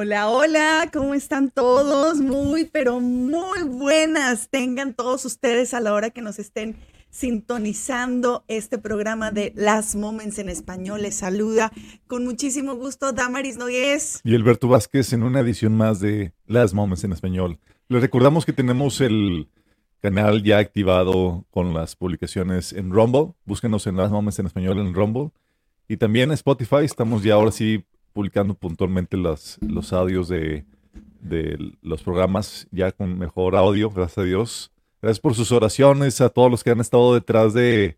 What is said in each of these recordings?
Hola, hola, ¿cómo están todos? Muy, pero muy buenas. Tengan todos ustedes a la hora que nos estén sintonizando este programa de Las Moments en Español. Les saluda con muchísimo gusto Damaris Nogués. Y Alberto Vázquez en una edición más de Las Moments en Español. Les recordamos que tenemos el canal ya activado con las publicaciones en Rumble. Búsquenos en Las Moments en Español en Rumble. Y también en Spotify estamos ya ahora sí publicando puntualmente los, los audios de, de los programas ya con mejor audio, gracias a Dios. Gracias por sus oraciones, a todos los que han estado detrás de...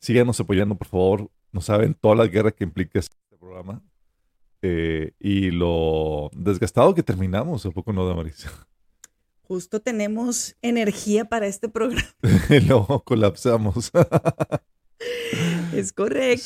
Síganos apoyando, por favor. No saben toda la guerra que implica este programa. Eh, y lo desgastado que terminamos, ¿a poco no, Damaris? Justo tenemos energía para este programa. Luego colapsamos. Es correcto,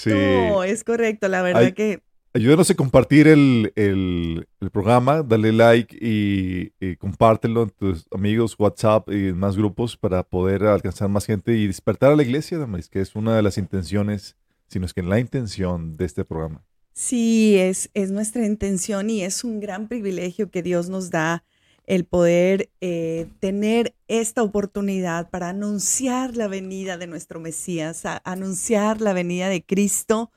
Sí. es correcto. La verdad Ay. que Ayúdenos a compartir el, el- el programa, dale like y, y compártelo en tus amigos, WhatsApp y en más grupos para poder alcanzar más gente y despertar a la iglesia, Damaris, que es una de las intenciones, sino es que la intención de este programa. Sí, es, es nuestra intención y es un gran privilegio que Dios nos da el poder eh, tener esta oportunidad para anunciar la venida de nuestro Mesías, a- anunciar la venida de Cristo,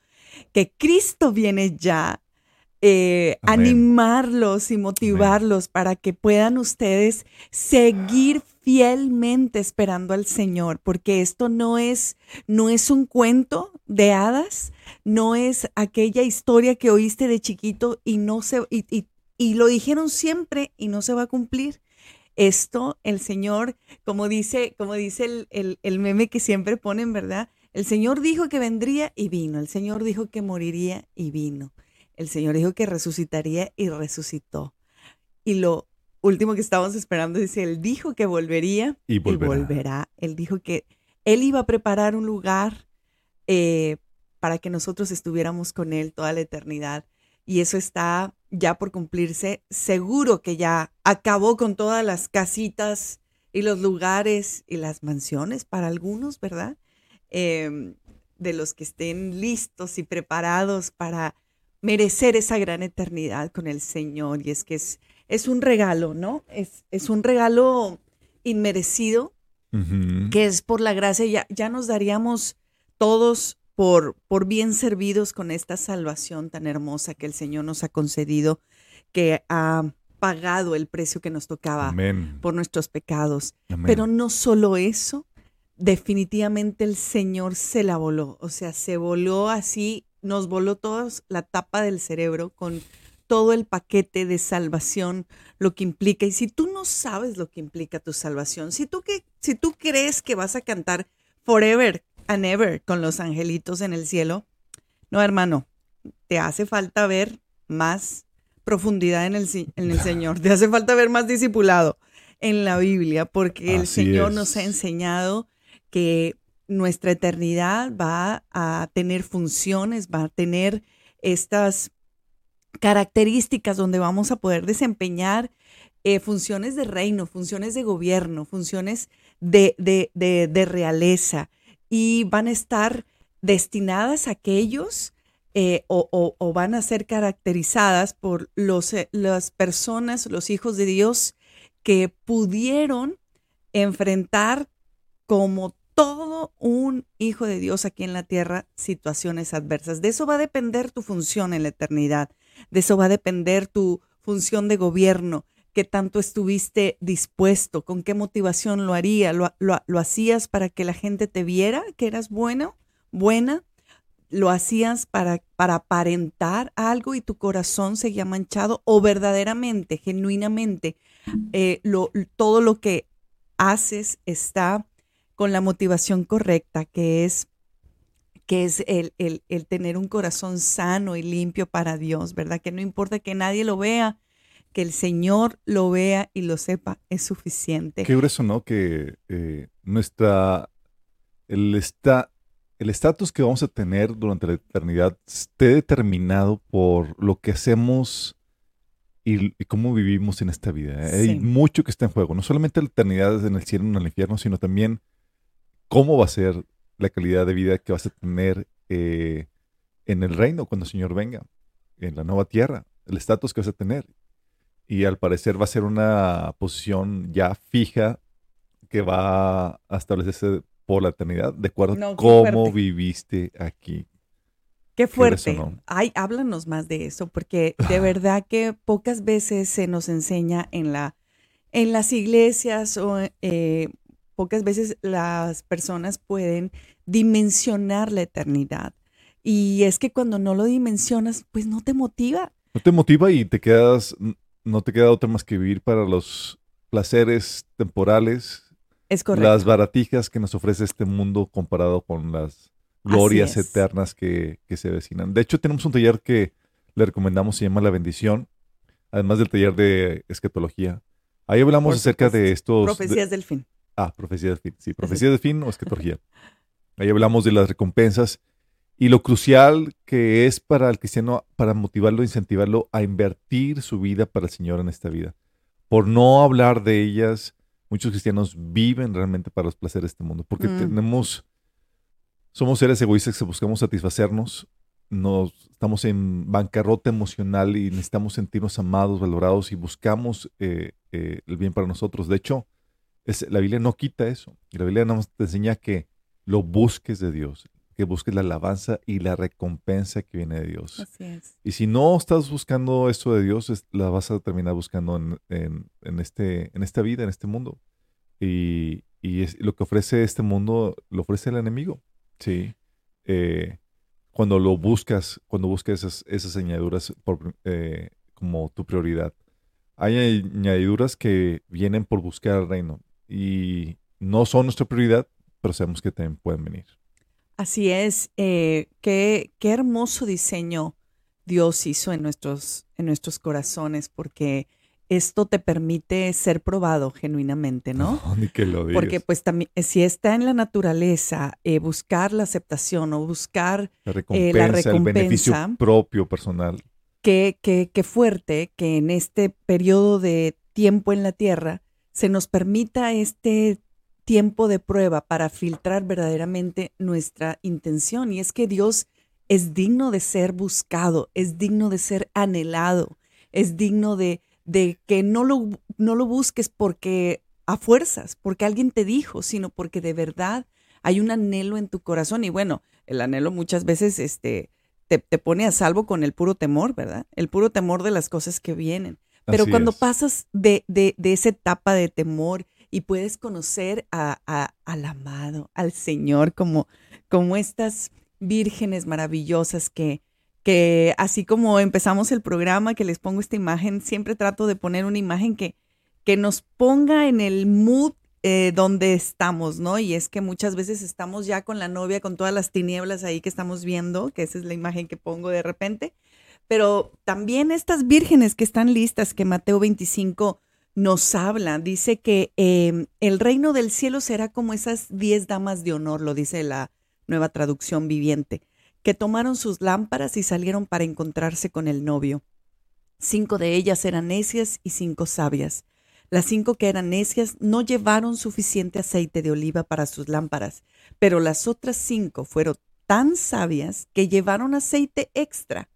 que Cristo viene ya, eh, animarlos y motivarlos para que puedan ustedes seguir fielmente esperando al Señor, porque esto no es, no es un cuento de hadas, no es aquella historia que oíste de chiquito y no se y, y- y lo dijeron siempre y no se va a cumplir. Esto, el Señor, como dice, como dice el, el- el meme que siempre ponen, ¿verdad? El Señor dijo que vendría y vino. El Señor dijo que moriría y vino. El Señor dijo que resucitaría y resucitó. Y lo último que estábamos esperando dice, Él dijo que volvería Y volverá. volverá. Él dijo que Él iba a preparar un lugar eh, para que nosotros estuviéramos con Él toda la eternidad. Y eso está ya por cumplirse. Seguro que ya acabó con todas las casitas y los lugares y las mansiones para algunos, ¿verdad? Eh, de los que estén listos y preparados para merecer esa gran eternidad con el Señor. Y es que es, es un regalo, ¿no? Es, es un regalo inmerecido que es por la gracia, ya, ya nos daríamos todos por, por bien servidos con esta salvación tan hermosa que el Señor nos ha concedido, que ha pagado el precio que nos tocaba Amén. por nuestros pecados. Amén. Pero no solo eso, definitivamente el Señor se la voló, o sea, se voló así, nos voló todos la tapa del cerebro con todo el paquete de salvación, lo que implica. Y si tú no sabes lo que implica tu salvación, si tú, que, si tú crees que vas a cantar forever and ever con los angelitos en el cielo. No, hermano, te hace falta ver más profundidad en el, en el Señor, te hace falta ver más discipulado en la Biblia, porque el Señor es. nos ha enseñado que nuestra eternidad va a tener funciones, va a tener estas características donde vamos a poder desempeñar eh, funciones de reino, funciones de gobierno, funciones de, de, de, de realeza y van a estar destinadas a aquellos eh, o, o- van a ser caracterizadas por los, eh, las personas, los hijos de Dios que pudieron enfrentar como todo un hijo de Dios aquí en la tierra situaciones adversas. De eso va a depender tu función en la eternidad. De eso va a depender tu función de gobierno, qué tanto estuviste dispuesto, con qué motivación lo haría, lo, lo- lo hacías para que la gente te viera que eras bueno, buena, lo hacías para, para aparentar algo y tu corazón seguía manchado o verdaderamente, genuinamente, eh, lo, todo lo que haces está con la motivación correcta, que es que es el, el- el tener un corazón sano y limpio para Dios, ¿verdad? Que no importa que nadie lo vea, que el Señor lo vea y lo sepa, es suficiente. Qué grueso, ¿no? Que eh, nuestra, el está, el estatus que vamos a tener durante la eternidad esté determinado por lo que hacemos y, y cómo vivimos en esta vida. ¿eh? Sí. Hay mucho que está en juego, no solamente la eternidad en el cielo o en el infierno, sino también cómo va a ser la calidad de vida que vas a tener eh, en el reino cuando el Señor venga, en la nueva tierra, el estatus que vas a tener. Y al parecer va a ser una posición ya fija que va a establecerse por la eternidad, de acuerdo No, a cómo fuerte. viviste aquí. Qué fuerte. Ay, háblanos más de eso, porque de verdad que pocas veces se nos enseña en la en las iglesias o eh, pocas veces las personas pueden dimensionar la eternidad. Y es que cuando no lo dimensionas, pues no te motiva. No te motiva y te quedas, no te queda otra más que vivir para los placeres temporales, Es correcto. las baratijas que nos ofrece este mundo comparado con las glorias eternas que, que se avecinan. De hecho, tenemos un taller que le recomendamos, se llama La Bendición, además del taller de escatología. Ahí hablamos acerca de estos... de- Profecías del fin. Ah, profecía del fin. Sí, profecía del fin o escatología. Ahí hablamos de las recompensas y lo crucial que es para el cristiano, para motivarlo, incentivarlo a invertir su vida para el Señor en esta vida. Por no hablar de ellas, muchos cristianos viven realmente para los placeres de este mundo, porque Mm. tenemos, somos seres egoístas que buscamos satisfacernos, nos estamos en bancarrota emocional y necesitamos sentirnos amados, valorados y buscamos eh, eh, el bien para nosotros. De hecho, es- la Biblia no quita eso. Y la Biblia te enseña que lo busques de Dios, que busques la alabanza y la recompensa que viene de Dios. Así es. Y si no estás buscando esto de Dios, es- la vas a terminar buscando en, en- en este, en esta vida, en este mundo. Y, y es- lo que ofrece este mundo, lo ofrece el enemigo. Sí. Eh, cuando lo buscas, cuando buscas esas, esas añadiduras por, eh, como tu prioridad. Hay añadiduras que vienen por buscar el reino y no son nuestra prioridad, pero sabemos que también pueden venir. Así es. eh, qué, qué hermoso diseño Dios hizo en nuestros, en nuestros corazones, porque esto te permite ser probado genuinamente, ¿no? ni que lo digas. Porque pues también, si está en la naturaleza, eh, buscar la aceptación o buscar la eh, recompensa, el beneficio propio, personal. qué, qué, qué fuerte que en este periodo de tiempo en la tierra se nos permita este tiempo de prueba para filtrar verdaderamente nuestra intención. Y es que Dios es digno de ser buscado, es digno de ser anhelado, es digno de, de que no lo, no lo busques porque a fuerzas, porque alguien te dijo, sino porque de verdad hay un anhelo en tu corazón. Y bueno, el anhelo muchas veces este, te, te pone a salvo con el puro temor, ¿verdad? El puro temor de las cosas que vienen. Pero Así cuando es. pasas de, de, de esa etapa de temor y puedes conocer a, al amado, al Señor, como, como estas vírgenes maravillosas que, que así como empezamos el programa, que les pongo esta imagen, siempre trato de poner una imagen que, que nos ponga en el mood eh, donde estamos, ¿no? Y es que muchas veces estamos ya con la novia, con todas las tinieblas ahí que estamos viendo, que esa es la imagen que pongo de repente. Pero también estas vírgenes que están listas, que Mateo 25 nos habla, dice que eh, el reino del cielo será como esas diez damas de honor, lo dice la nueva traducción viviente, que tomaron sus lámparas y salieron para encontrarse con el novio. Cinco de ellas eran necias y cinco sabias. Las cinco que eran necias no llevaron suficiente aceite de oliva para sus lámparas, pero las otras cinco fueron tan sabias que llevaron aceite extra.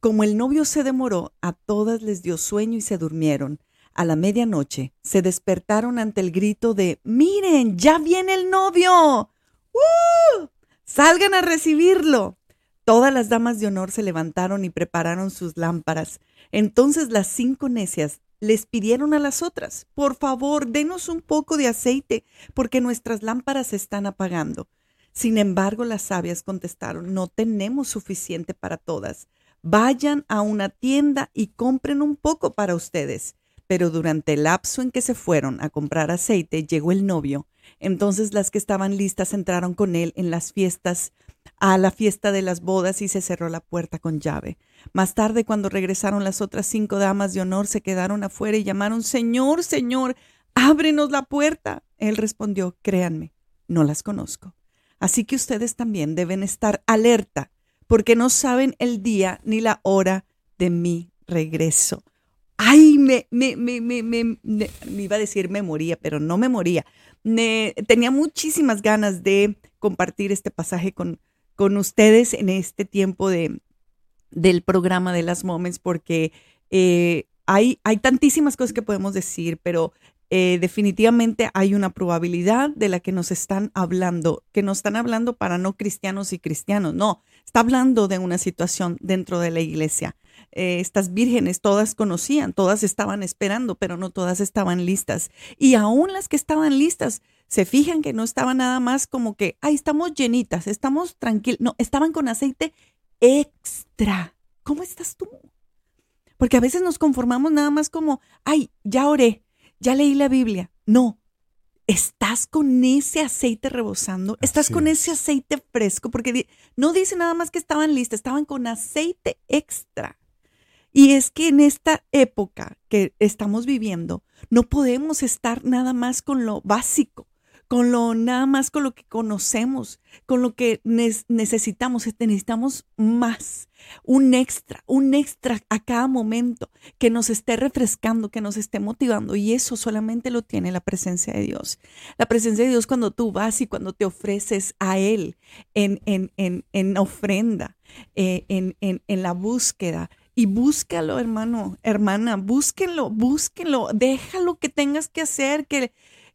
Como el novio se demoró, a todas les dio sueño y se durmieron. A la medianoche se despertaron ante el grito de Miren, ya viene el novio. ¡Uh! Salgan a recibirlo. Todas las damas de honor se levantaron y prepararon sus lámparas. Entonces las cinco necias les pidieron a las otras, por favor, denos un poco de aceite, porque nuestras lámparas se están apagando. Sin embargo, las sabias contestaron, no tenemos suficiente para todas. Vayan a una tienda y compren un poco para ustedes. Pero durante el lapso en que se fueron a comprar aceite, llegó el novio. Entonces las que estaban listas entraron con él en las fiestas a la fiesta de las bodas y se cerró la puerta con llave. Más tarde, cuando regresaron las otras cinco damas de honor, se quedaron afuera y llamaron, Señor, Señor, ábrenos la puerta. Él respondió, créanme, no las conozco. Así que ustedes también deben estar alerta, porque no saben el día ni la hora de mi regreso. Ay, me, me, me, me, me, me iba a decir me moría, pero no me moría. Tenía muchísimas ganas de compartir este pasaje con, con ustedes en este tiempo de, del programa de las Moments porque eh, hay, hay tantísimas cosas que podemos decir, pero eh, definitivamente hay una probabilidad de la que nos están hablando, que nos están hablando para no cristianos y cristianos, no, está hablando de una situación dentro de la iglesia. Eh, estas vírgenes todas conocían, todas estaban esperando, pero no todas estaban listas. Y aún las que estaban listas, se fijan que no estaban nada más como que, ay, estamos llenitas, estamos tranquilos, no, estaban con aceite extra. ¿Cómo estás tú? Porque a veces nos conformamos nada más como, ay, ya oré, ya leí la Biblia. No, estás con ese aceite rebosando, estás con ese aceite fresco, porque no dice nada más que estaban listas, estaban con aceite extra. Y es que en esta época que estamos viviendo, no podemos estar nada más con lo básico con lo nada más con lo que conocemos, con lo que necesitamos, este, necesitamos más, un extra, un extra a cada momento que nos esté refrescando, que nos esté motivando y eso solamente lo tiene la presencia de Dios. La presencia de Dios cuando tú vas y cuando te ofreces a Él en, en, en, en ofrenda, eh, en, en la búsqueda, y búscalo, hermano, hermana, búsquenlo, búsquenlo, déjalo que tengas que hacer, que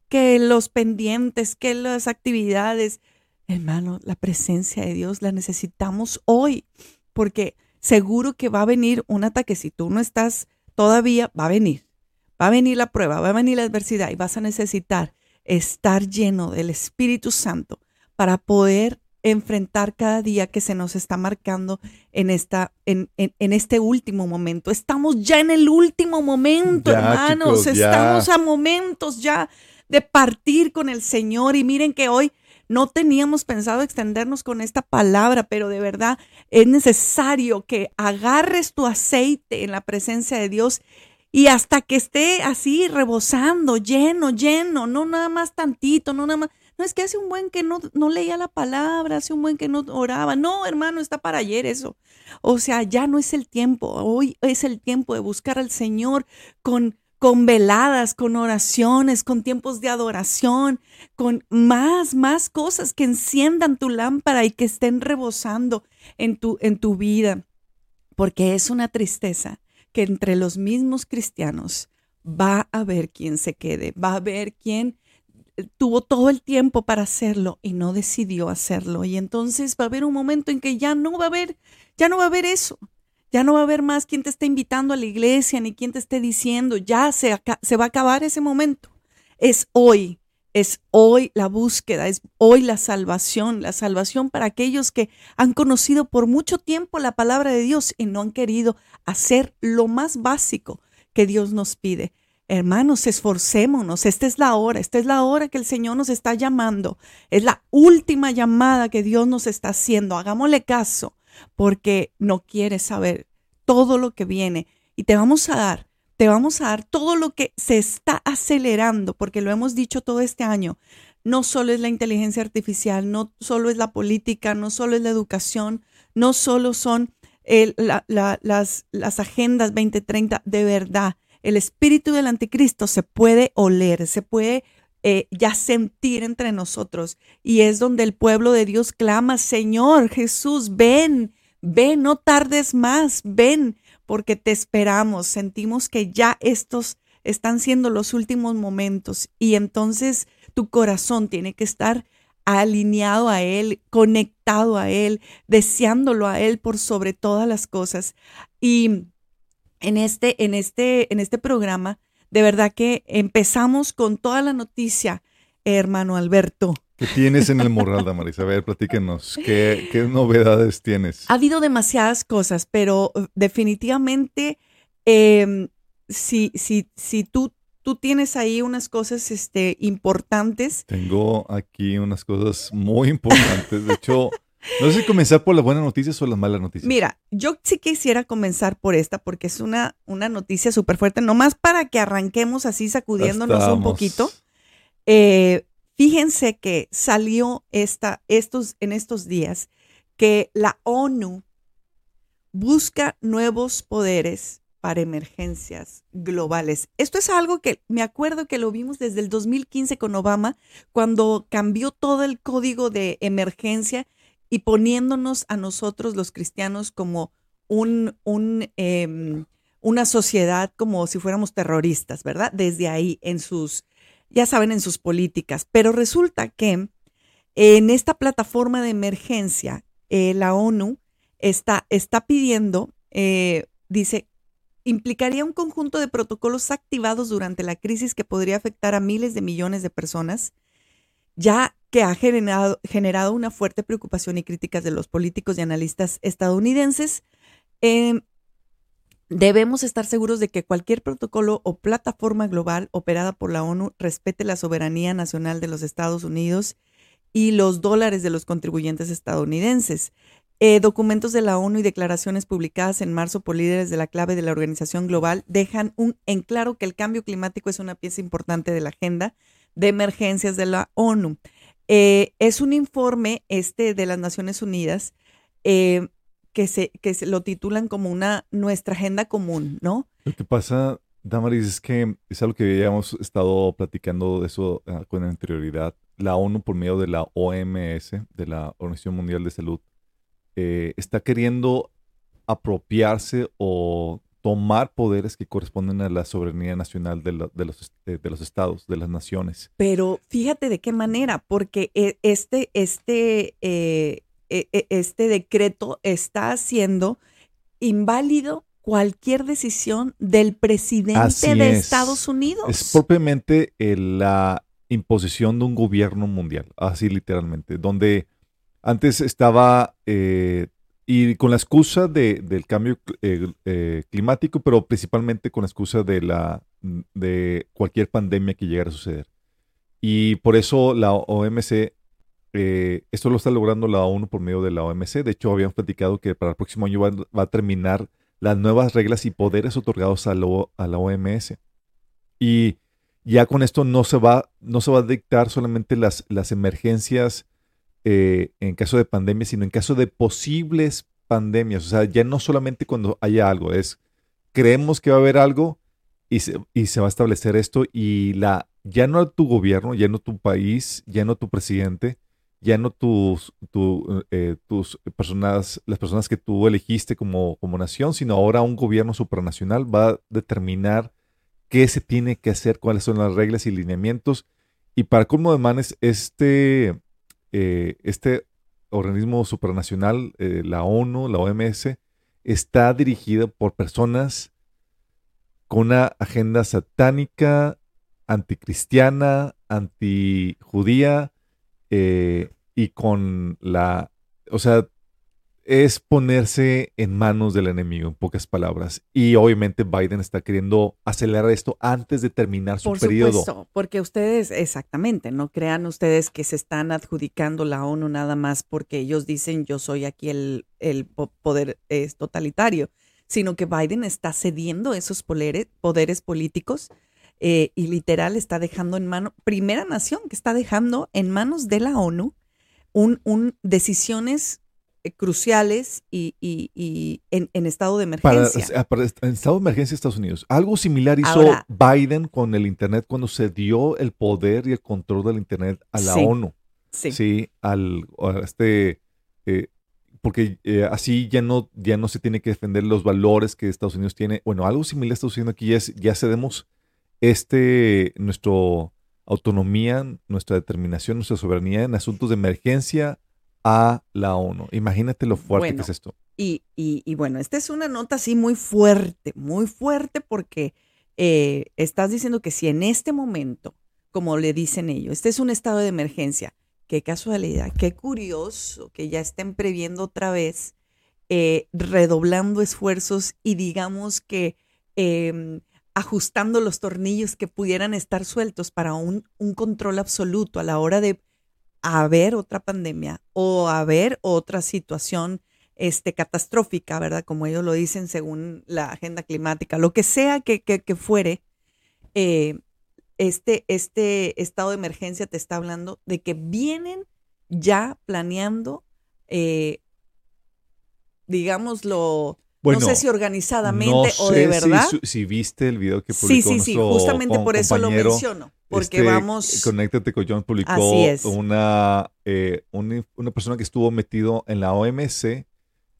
que los pendientes, que las actividades. Hermano, la presencia de Dios la necesitamos hoy, porque seguro que va a venir un ataque. Si tú no estás todavía, va a venir. Va a venir la prueba, va a venir la adversidad y vas a necesitar estar lleno del Espíritu Santo para poder enfrentar cada día que se nos está marcando en, esta, en, en, este último momento. Estamos ya en el último momento, hermanos. Estamos a momentos ya de partir con el Señor. Y miren que hoy no teníamos pensado extendernos con esta palabra, pero de verdad es necesario que agarres tu aceite en la presencia de Dios y hasta que esté así rebosando, lleno, lleno, no nada más tantito, no nada más. No es que hace un buen que no, no leía la palabra, hace un buen que no oraba. No, hermano, está para ayer eso. O sea, ya no es el tiempo. Hoy es el tiempo de buscar al Señor con con veladas, con oraciones, con tiempos de adoración, con más, más cosas que enciendan tu lámpara y que estén rebosando en tu, en tu vida. Porque es una tristeza que entre los mismos cristianos va a haber quien se quede, va a haber quien tuvo todo el tiempo para hacerlo y no decidió hacerlo. Y entonces va a haber un momento en que ya no va a haber, ya no va a haber eso. Ya no va a haber más quien te esté invitando a la iglesia ni quien te esté diciendo, ya se, se va a acabar ese momento. Es hoy, es hoy la búsqueda, es hoy la salvación, la salvación para aquellos que han conocido por mucho tiempo la palabra de Dios y no han querido hacer lo más básico que Dios nos pide. Hermanos, esforcémonos. Esta es la hora, esta es la hora que el Señor nos está llamando. Es la última llamada que Dios nos está haciendo. Hagámosle caso porque no quiere saber todo lo que viene. Y te vamos a dar, te vamos a dar todo lo que se está acelerando, porque lo hemos dicho todo este año. No solo es la inteligencia artificial, no solo es la política, no solo es la educación, no solo son las, las agendas 2030, de verdad. El espíritu del anticristo se puede oler, se puede eh, ya sentir entre nosotros. Y es donde el pueblo de Dios clama, Señor Jesús, ven, ven, no tardes más, ven, porque te esperamos. Sentimos que ya estos están siendo los últimos momentos y entonces tu corazón tiene que estar alineado a Él, conectado a Él, deseándolo a Él por sobre todas las cosas. Y en este, en este, en este programa, de verdad que empezamos con toda la noticia, hermano Alberto. ¿Qué tienes en el morral, Damaris? A ver, platíquenos, ¿qué, ¿qué, novedades tienes? Ha habido demasiadas cosas, pero uh, definitivamente, eh, si, si, si tú, tú tienes ahí unas cosas este, importantes. Tengo aquí unas cosas muy importantes. De hecho, no sé si comenzar por las buenas noticias o las malas noticias. Mira, yo sí quisiera comenzar por esta porque es una, una noticia súper fuerte, nomás para que arranquemos así sacudiéndonos Estamos. un poquito. Eh, fíjense que salió esta, estos, en estos días que la ONU busca nuevos poderes para emergencias globales. Esto es algo que me acuerdo que lo vimos desde el 2015 con Obama, cuando cambió todo el código de emergencia y poniéndonos a nosotros los cristianos como un, un, eh, una sociedad como si fuéramos terroristas, ¿verdad? Desde ahí en sus, ya saben, en sus políticas. Pero resulta que en esta plataforma de emergencia, eh, la ONU está, está pidiendo, eh, dice, implicaría un conjunto de protocolos activados durante la crisis que podría afectar a miles de millones de personas, ya que ha generado, una fuerte preocupación y críticas de los políticos y analistas estadounidenses. Eh, debemos estar seguros de que cualquier protocolo o plataforma global operada por la ONU respete la soberanía nacional de los Estados Unidos y los dólares de los contribuyentes estadounidenses. Eh, documentos de la ONU y declaraciones publicadas en marzo por líderes de la clave de la organización global dejan un, en claro que el cambio climático es una pieza importante de la agenda de emergencias de la ONU. Eh, es un informe este de las Naciones Unidas eh, que, se, que se lo titulan como una nuestra agenda común, ¿no? Lo que pasa, Damaris, es que es algo que habíamos estado platicando de eso uh, con anterioridad. La ONU, por medio de la OMS, de la Organización Mundial de Salud, eh, está queriendo apropiarse o tomar poderes que corresponden a la soberanía nacional de, la, de, los, de, de, los, estados, de las naciones. Pero fíjate de qué manera, porque este, este, eh, este decreto está haciendo inválido cualquier decisión del presidente Así de es. Estados Unidos. Es propiamente eh, la imposición de un gobierno mundial, así literalmente, donde antes estaba eh, y con la excusa de, del cambio eh, eh, climático, pero principalmente con la excusa de, la, de cualquier pandemia que llegara a suceder. Y por eso la OMC, eh, esto lo está logrando la ONU por medio de la OMC. De hecho, habíamos platicado que para el próximo año va, va a terminar las nuevas reglas y poderes otorgados a, lo, a la OMS. Y ya con esto no se va, no se va a dictar solamente las, las emergencias eh, en caso de pandemia, sino en caso de posibles pandemias. O sea, ya no solamente cuando haya algo, es creemos que va a haber algo y se, y se va a establecer esto y la, ya no tu gobierno, ya no tu país, ya no tu presidente, ya no tus, tu, eh, tus personas, las personas que tú elegiste como, como nación, sino ahora un gobierno supranacional va a determinar qué se tiene que hacer, cuáles son las reglas y lineamientos. Y para colmo de manes, este, eh, este organismo supranacional, eh, la ONU, la OMS, está dirigida por personas con una agenda satánica, anticristiana, antijudía, eh, y con la, o sea, es ponerse en manos del enemigo, en pocas palabras. Y obviamente Biden está queriendo acelerar esto antes de terminar su Por periodo. supuesto, porque ustedes, exactamente, no crean ustedes que se están adjudicando la ONU nada más porque ellos dicen yo soy aquí el, el po- poder es totalitario, sino que Biden está cediendo esos poderes, poderes políticos eh, y literal está dejando en mano, primera nación que está dejando en manos de la ONU un, un decisiones cruciales y, y- y en, en estado de emergencia. para- en estado de emergencia de Estados Unidos. Algo similar hizo Ahora- Biden con el Internet cuando se dio el poder y el control del Internet a la Sí. ONU. sí. Sí, al a este eh, porque eh, así ya no ya no se tiene que defender los valores que Estados Unidos tiene. Bueno, algo similar está sucediendo aquí es ya cedemos este nuestro autonomía, nuestra determinación, nuestra soberanía en asuntos de emergencia a la ONU. Imagínate lo fuerte Bueno. que es esto. Y, y- y bueno, esta es una nota así muy fuerte, muy fuerte porque eh, estás diciendo que si en este momento, como le dicen ellos, este es un estado de emergencia, qué casualidad, qué curioso que ya estén previendo otra vez, eh, redoblando esfuerzos y digamos que eh, ajustando los tornillos que pudieran estar sueltos para un, un control absoluto a la hora de haber otra pandemia o haber otra situación este, catastrófica, ¿verdad? Como ellos lo dicen según la agenda climática, lo que sea que, que- que fuere, eh, este, este estado de emergencia te está hablando de que vienen ya planeando, eh, digámoslo, Bueno, no sé si organizadamente no o de verdad. Si, viste el video que Sí, publicó sí, sí, nuestro justamente por eso lo menciono, porque este, vamos... Conéctate con John publicó una, eh, una, una persona que estuvo metido en la OMC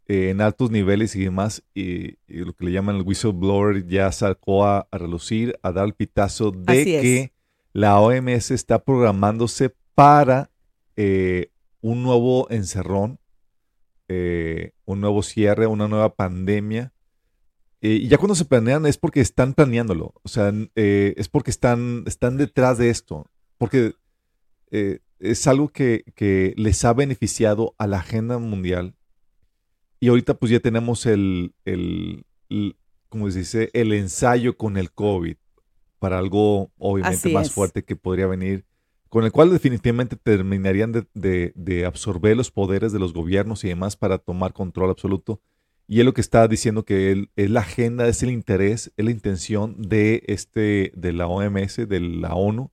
eh, en altos niveles y demás, y, y lo que le llaman el whistleblower ya sacó a, a relucir, a dar el pitazo de Así es. que la OMS está programándose para eh, un nuevo encerrón, eh, un nuevo cierre, una nueva pandemia. Eh, y ya cuando se planean es porque están planeándolo. O sea, eh, es porque están, están detrás de esto. Porque es algo que, que les ha beneficiado a la agenda mundial. Y ahorita pues ya tenemos el, el, el- como se dice, el ensayo con el COVID para algo obviamente Así más es. fuerte que podría venir, con el cual definitivamente terminarían de, de- de absorber los poderes de los gobiernos y demás para tomar control absoluto. Y es lo que está diciendo que él, es la agenda, es el interés, es la intención de, este, de la OMS, de la ONU.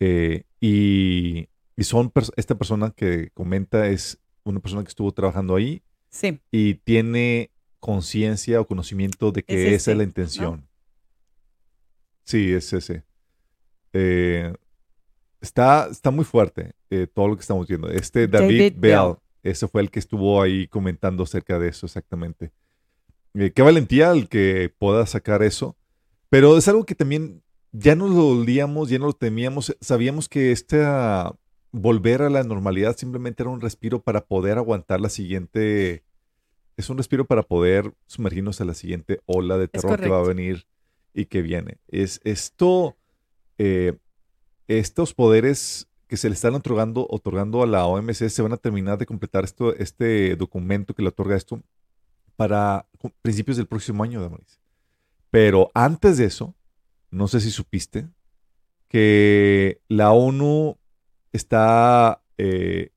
eh, y y son esta persona que comenta es una persona que estuvo trabajando ahí Sí, y tiene conciencia o conocimiento de que Es esa es la ¿no? intención. Sí, es ese. Eh, está, está muy fuerte eh, todo lo que estamos viendo. Este David, David Bell, ese fue el que estuvo ahí comentando acerca de eso exactamente. Eh, qué valentía el que pueda sacar eso. Pero es algo que también ya no lo olíamos, ya no lo temíamos. Sabíamos que este ah, volver a la normalidad simplemente era un respiro para poder aguantar la siguiente. Es un respiro para poder sumergirnos a la siguiente ola de terror que va a venir y que viene. Es esto, eh, estos poderes que se le están otorgando, otorgando a la OMC se van a terminar de completar esto, este documento que le otorga esto para principios del próximo año, Damaris. Pero antes de eso, no sé si supiste que la ONU está eh,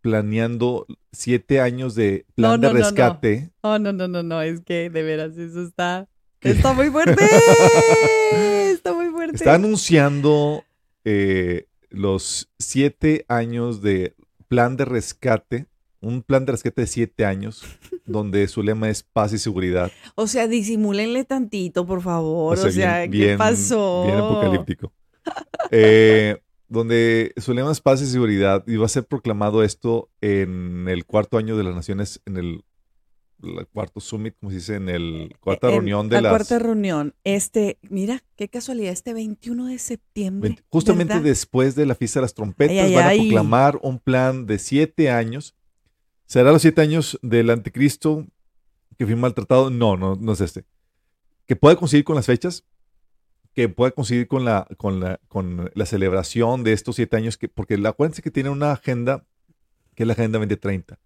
planeando siete años de plan No, de no, no, rescate. Oh, no, no, no, no, es que de veras eso está, está muy fuerte. está muy fuerte. Está anunciando eh, los siete años de plan de rescate, un plan de rescate de siete años, donde su lema es paz y seguridad. O sea, disimúlenle tantito, por favor. O sea, bien- ¿qué bien- pasó? Bien apocalíptico. Eh, donde su lema es paz y seguridad y va a ser proclamado esto en el cuarto año de las naciones, en el, el cuarto summit, como se dice, en el cuarta En reunión de la las... cuarta reunión. Este, mira, qué casualidad, este 21 de septiembre. Justamente ¿verdad? después de la fiesta de las trompetas Ay, ay, van a ay. proclamar un plan de siete años. ¿Será los siete años del anticristo que firma el tratado? No, no, no es este. Que pueda coincidir con las fechas, que pueda coincidir con la, con la, con la celebración de estos siete años, que, porque la, acuérdense que tiene una agenda que es la Agenda 2030.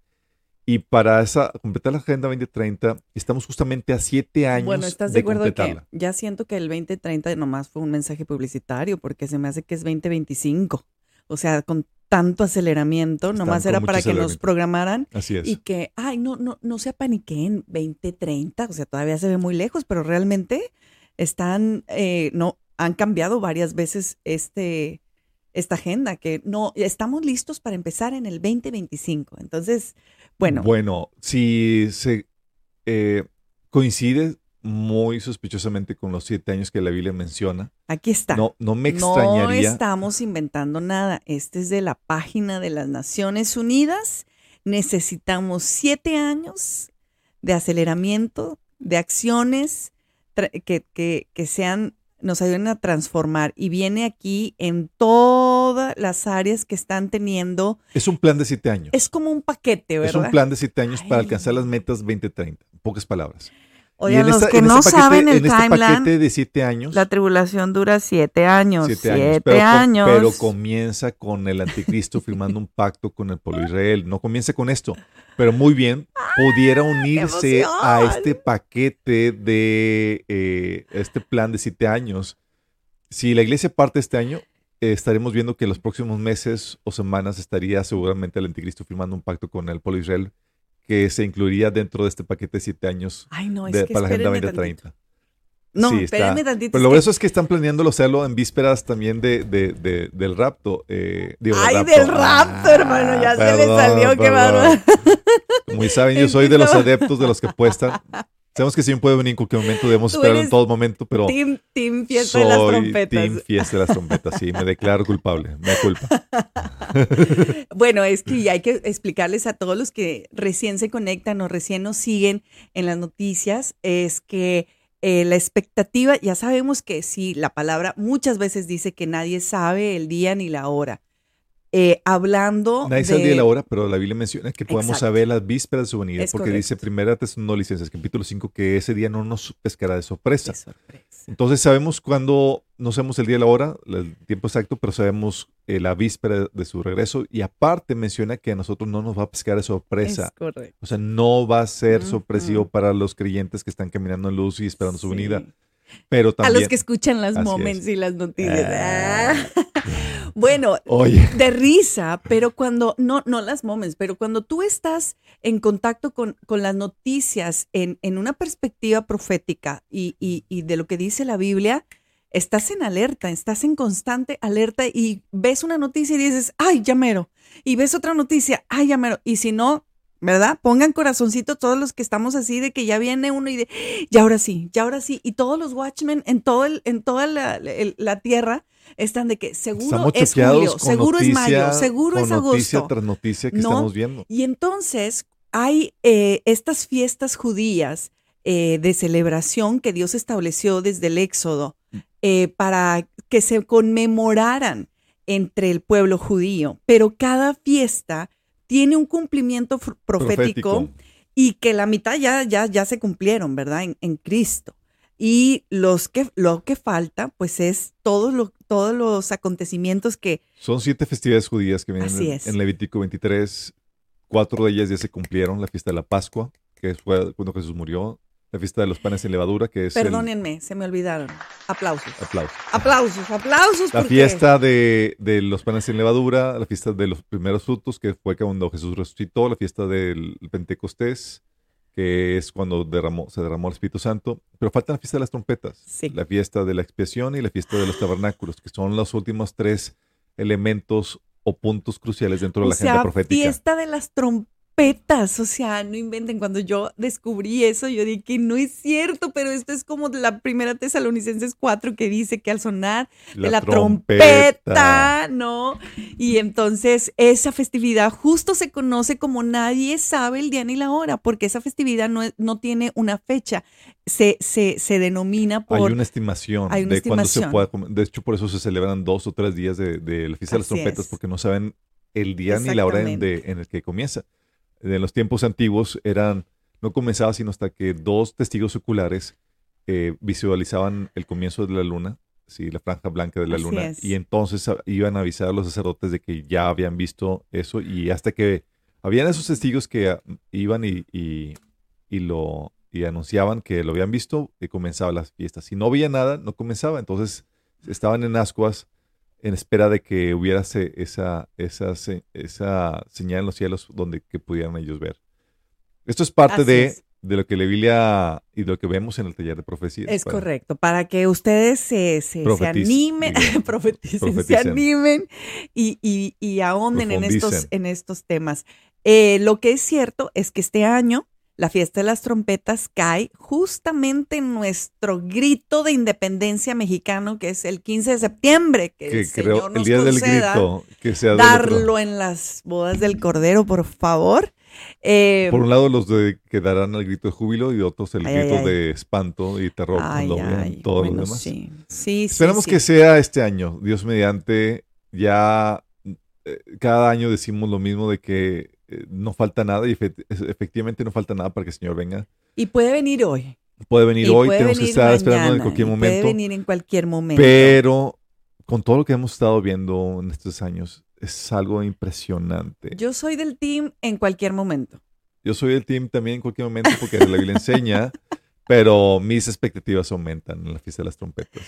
Y para esa, completar la Agenda 2030, estamos justamente a siete años Bueno, ¿estás de, acuerdo que ya siento que el 2030 nomás fue un mensaje publicitario porque se me hace que es 2025? O sea, con tanto aceleramiento, Están nomás era para que nos programaran Así es. y que, ay, no, no, no se apaniquen, 2030, o sea, todavía se ve muy lejos, pero realmente están, eh, no, han cambiado varias veces este, esta agenda, que no, estamos listos para empezar en el 2025. Entonces, bueno, Bueno, si se eh, coincide muy sospechosamente con los siete años que la Biblia menciona, aquí está. no, no me No extrañaría. estamos inventando nada. Este es de la página de las Naciones Unidas. Necesitamos siete años de aceleramiento, de acciones que, que, que sean, nos ayuden a transformar. Y viene aquí en todas las áreas que están teniendo. Es un plan de siete años. Es como un paquete, Es ¿verdad? un plan de siete años para alcanzar las metas 2030. En pocas palabras. Oigan, los esta- que no este paquete- saben el en este timeline, paquete de siete años. la tribulación dura siete años. Siete Siete, años. Pero, años. pero comienza con el anticristo firmando un pacto con el pueblo de Israel. No comienza con esto. Pero muy bien, pudiera unirse a este paquete de eh, este plan de siete años. Si la iglesia parte este año, eh, estaremos viendo que en los próximos meses o semanas estaría seguramente el anticristo firmando un pacto con el pueblo de Israel que se incluiría dentro de este paquete de siete años Ay, no, es de- que para la Agenda espérenme 2030. No, Sí, está. espérenme tantito. Pero es lo que- grueso es que están planeándolo hacerlo en vísperas también de, de- de- del rapto. eh, digo, Ay, rapto. del rapto, hermano, ya se le salió, qué bárbaro. Como saben, yo soy de los adeptos de los que apuestan. Sabemos que sí puede venir en cualquier momento, debemos Tú esperarlo en todo momento, pero Team, team fiesta soy de las trompetas. team fiesta de las trompetas, sí, me declaro culpable, me culpa. Bueno, es que hay que explicarles a todos los que recién se conectan o recién nos siguen en las noticias, es que eh, la expectativa, ya sabemos que sí, la palabra muchas veces dice que nadie sabe el día ni la hora. Eh, hablando Nadie sabe el de- la hora, pero la Biblia menciona que podemos Exacto. saber las vísperas de su venida, Es porque dice correcto. primera Tesalonicenses capítulo 5 que ese día no nos pescará de sorpresa. de sorpresa. Entonces sabemos cuándo, no sabemos el día y la hora, el tiempo exacto, pero sabemos eh, la víspera de su regreso. Y aparte menciona que a nosotros no nos va a pescar de sorpresa. Es correcto. O sea, no va a ser sorpresivo para los creyentes que están caminando en luz y esperando su venida. Pero A los que escuchan las moments es. y las noticias. Ah. Ah. bueno, Oye, de risa, pero cuando, no, no las moments, pero cuando tú estás en contacto con, con las noticias en, en una perspectiva profética y, y- y de lo que dice la Biblia, estás en alerta, estás en constante alerta y ves una noticia y dices, ay, ya mero. Y ves otra noticia, ay, ya mero. Y si no, ¿verdad? Pongan corazoncito todos los que estamos así de que ya viene uno y de, ya ahora sí, ya ahora sí. Y todos los watchmen en, todo el, en toda la, el- la tierra están de que seguro es julio, seguro es mayo, noticia- seguro con es noticia agosto. tras noticia que No. estamos viendo. Y entonces hay eh, estas fiestas judías eh, de celebración que Dios estableció desde el Éxodo eh, para que se conmemoraran entre el pueblo judío. Pero cada fiesta tiene un cumplimiento profético, y que la mitad ya, ya, ya se cumplieron, ¿verdad? En, en Cristo. Y los que, lo que falta, pues es todos los, todos los acontecimientos que Son siete festividades judías que vienen en, en Levítico 23. Cuatro de ellas ya se cumplieron. La fiesta de la Pascua, que fue cuando Jesús murió. La fiesta de los panes sin levadura, que es el Perdónenme, se me olvidaron. Aplausos. aplauso. Aplausos, aplausos. La porque- fiesta de, de los panes sin levadura, la fiesta de los primeros frutos, que fue cuando Jesús resucitó, la fiesta del Pentecostés, que es cuando derramó, se derramó el Espíritu Santo. Pero falta la fiesta de las trompetas, Sí. la fiesta de la expiación y la fiesta de los tabernáculos, que son los últimos tres elementos o puntos cruciales dentro de la agenda sea, profética. fiesta de las trompetas. O sea, no inventen. Cuando yo descubrí eso, yo dije que no es cierto, pero esto es como la primera Tesalonicenses 4 que dice que al sonar de la trompeta, ¿no? Y entonces esa festividad justo se conoce como nadie sabe el día ni la hora, porque esa festividad no, es- no tiene una fecha, se, se, se denomina por... Hay una estimación Hay una de cuándo se estimación. pueda comer. De hecho, por eso se celebran dos o tres días de, de la fiesta de las trompetas, es. porque no saben el día ni la hora en, de- en el que comienza. En los tiempos antiguos eran, no comenzaba sino hasta que dos testigos oculares eh, visualizaban el comienzo de la luna, sí, la franja blanca de la Así luna, es. y entonces a- iban a avisar a los sacerdotes de que ya habían visto eso, y hasta que Habían esos testigos que ah, iban y, y- y lo y anunciaban que lo habían visto y comenzaban las fiestas. Si no veía nada, no comenzaba. Entonces estaban en ascuas en espera de que hubiera esa, esa, esa señal en los cielos donde que pudieran ellos ver. Esto es parte de, es. de lo que la Biblia y de lo que vemos en el taller de profecías. Es Para- correcto, para que ustedes se, se, animen, profeticen, se animen y, y, y ahonden en estos, en estos temas. Eh, lo que es cierto es que este año la fiesta de las trompetas cae justamente en nuestro grito de independencia mexicano, que es el 15 de septiembre, que, que el creo Señor el nos día del grito que sea del otro- darlo en las bodas del Cordero, por favor. Eh, Por un lado los de que darán el grito de júbilo y otros el Ay, grito ay, ay. de espanto y terror todos bueno, los demás. sí, sí, sí, Esperamos sí. que sea este año, Dios mediante, ya eh, cada año decimos lo mismo de que eh, no falta nada y efe- efectivamente no falta nada para que el Señor venga. Y puede venir hoy. Puede venir Y hoy, puede tenemos que venir estar esperando en cualquier momento. Puede venir en cualquier momento. Pero con todo lo que hemos estado viendo en estos años, es algo impresionante. Yo soy del team en cualquier momento. Yo soy del team también en cualquier momento porque la Biblia enseña, pero mis expectativas aumentan en la fiesta de las trompetas.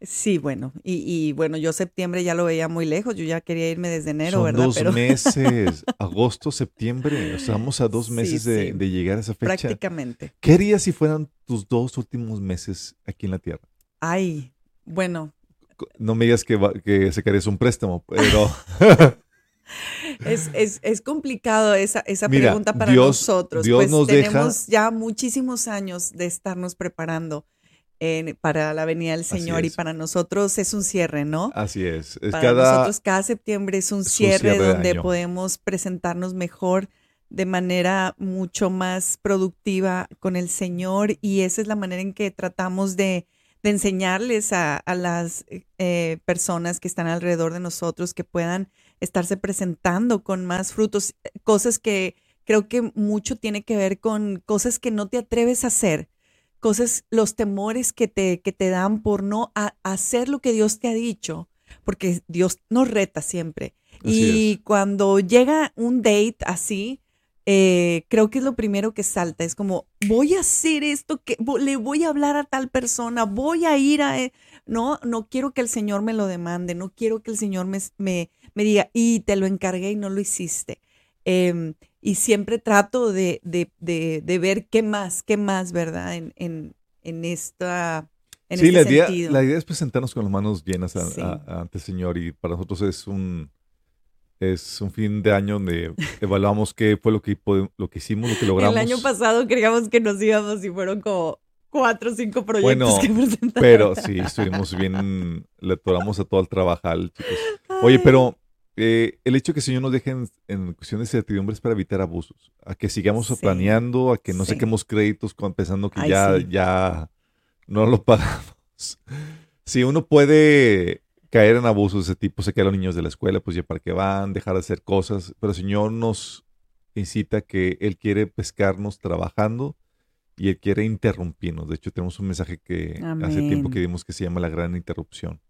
Sí, bueno. Y, y, bueno, yo septiembre ya lo veía muy lejos. Yo ya quería irme desde enero, Son ¿verdad? dos Pero meses, agosto, septiembre. Estamos a dos Sí, meses de, sí. de llegar a esa fecha. prácticamente. ¿Qué harías si fueran tus dos últimos meses aquí en la Tierra? Ay, bueno, No me digas que, va- que sacarías un préstamo, pero es, es, es complicado esa, esa Mira, pregunta para Dios- nosotros. Dios pues nos deja- tenemos ya muchísimos años de estarnos preparando para la venida del Señor y para nosotros es un cierre, ¿no? así es. Es Para cada, nosotros cada septiembre es un cierre, cierre de donde año. podemos presentarnos mejor de manera mucho más productiva con el Señor y esa es la manera en que tratamos de, de enseñarles a, a las eh, personas que están alrededor de nosotros que puedan estarse presentando con más frutos, cosas que creo que mucho tiene que ver con cosas que no te atreves a hacer, cosas, los temores que te, que te dan por no a- hacer lo que Dios te ha dicho, porque Dios nos reta siempre. Así y cuando llega un date así, eh, creo que es lo primero que salta. Es como, voy a hacer esto, que le voy a hablar a tal persona, voy a ir a... e-". No, no quiero que el Señor me lo demande, no quiero que el Señor me, me, me diga, y te lo encargué y no lo hiciste. Em, y siempre trato de, de, de, de ver qué más, qué más, ¿verdad? En, en, en esta... En sí, este la idea, sentido. la idea es presentarnos con las manos llenas a- Sí. a- a- ante el Señor y para nosotros es un es un fin de año donde evaluamos qué fue lo que lo que hicimos, lo que logramos. El año pasado creíamos que nos íbamos y fueron como cuatro o cinco proyectos Bueno, que presentamos. Pero sí, estuvimos bien, le atoramos a todo el trabajar, chicos. Oye, pero eh, el hecho que el Señor nos deje en, en cuestión de certidumbre es para evitar abusos, a que sigamos Sí. planeando, a que no Sí. saquemos créditos con- pensando que Ay, ya, sí. ya no lo pagamos. Si uno puede caer en abusos de ese tipo, sacar a los niños de la escuela, pues ya para qué van, dejar de hacer cosas, pero el Señor nos incita que Él quiere pescarnos trabajando y Él quiere interrumpirnos. De hecho, tenemos un mensaje que hace tiempo que dimos que se llama la gran interrupción.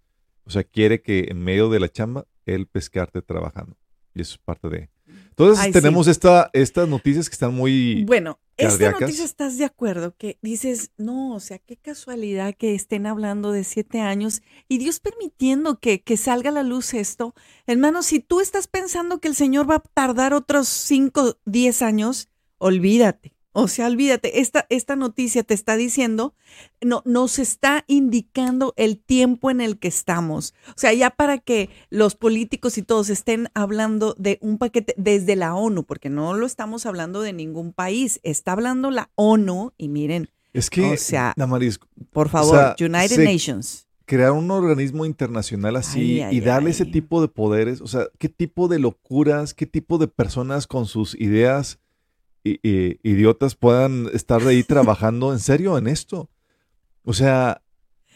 O sea, quiere que en medio de la chamba, Él pescarte trabajando. Y eso es parte de... Entonces, Ay, sí. tenemos esta, estas noticias que están muy... Bueno, esta cardíacas. noticia estás de acuerdo que dices, no, o sea, qué casualidad que estén hablando de siete años y Dios permitiendo que, que salga a la luz esto. Hermano, si tú estás pensando que el Señor va a tardar otros cinco, diez años, olvídate. O sea, olvídate, esta, esta noticia te está diciendo, no, nos está indicando el tiempo en el que estamos. O sea, ya para que los políticos y todos estén hablando de un paquete desde la ONU, porque no lo estamos hablando de ningún país, está hablando la ONU y miren, Es que, o sea, por favor, sea, United se- Nations. crear un organismo internacional así Ay, ay, y darle ay. ese tipo de poderes, o sea, qué tipo de locuras, qué tipo de personas con sus ideas i- idiotas puedan estar de ahí trabajando en serio en esto. O sea,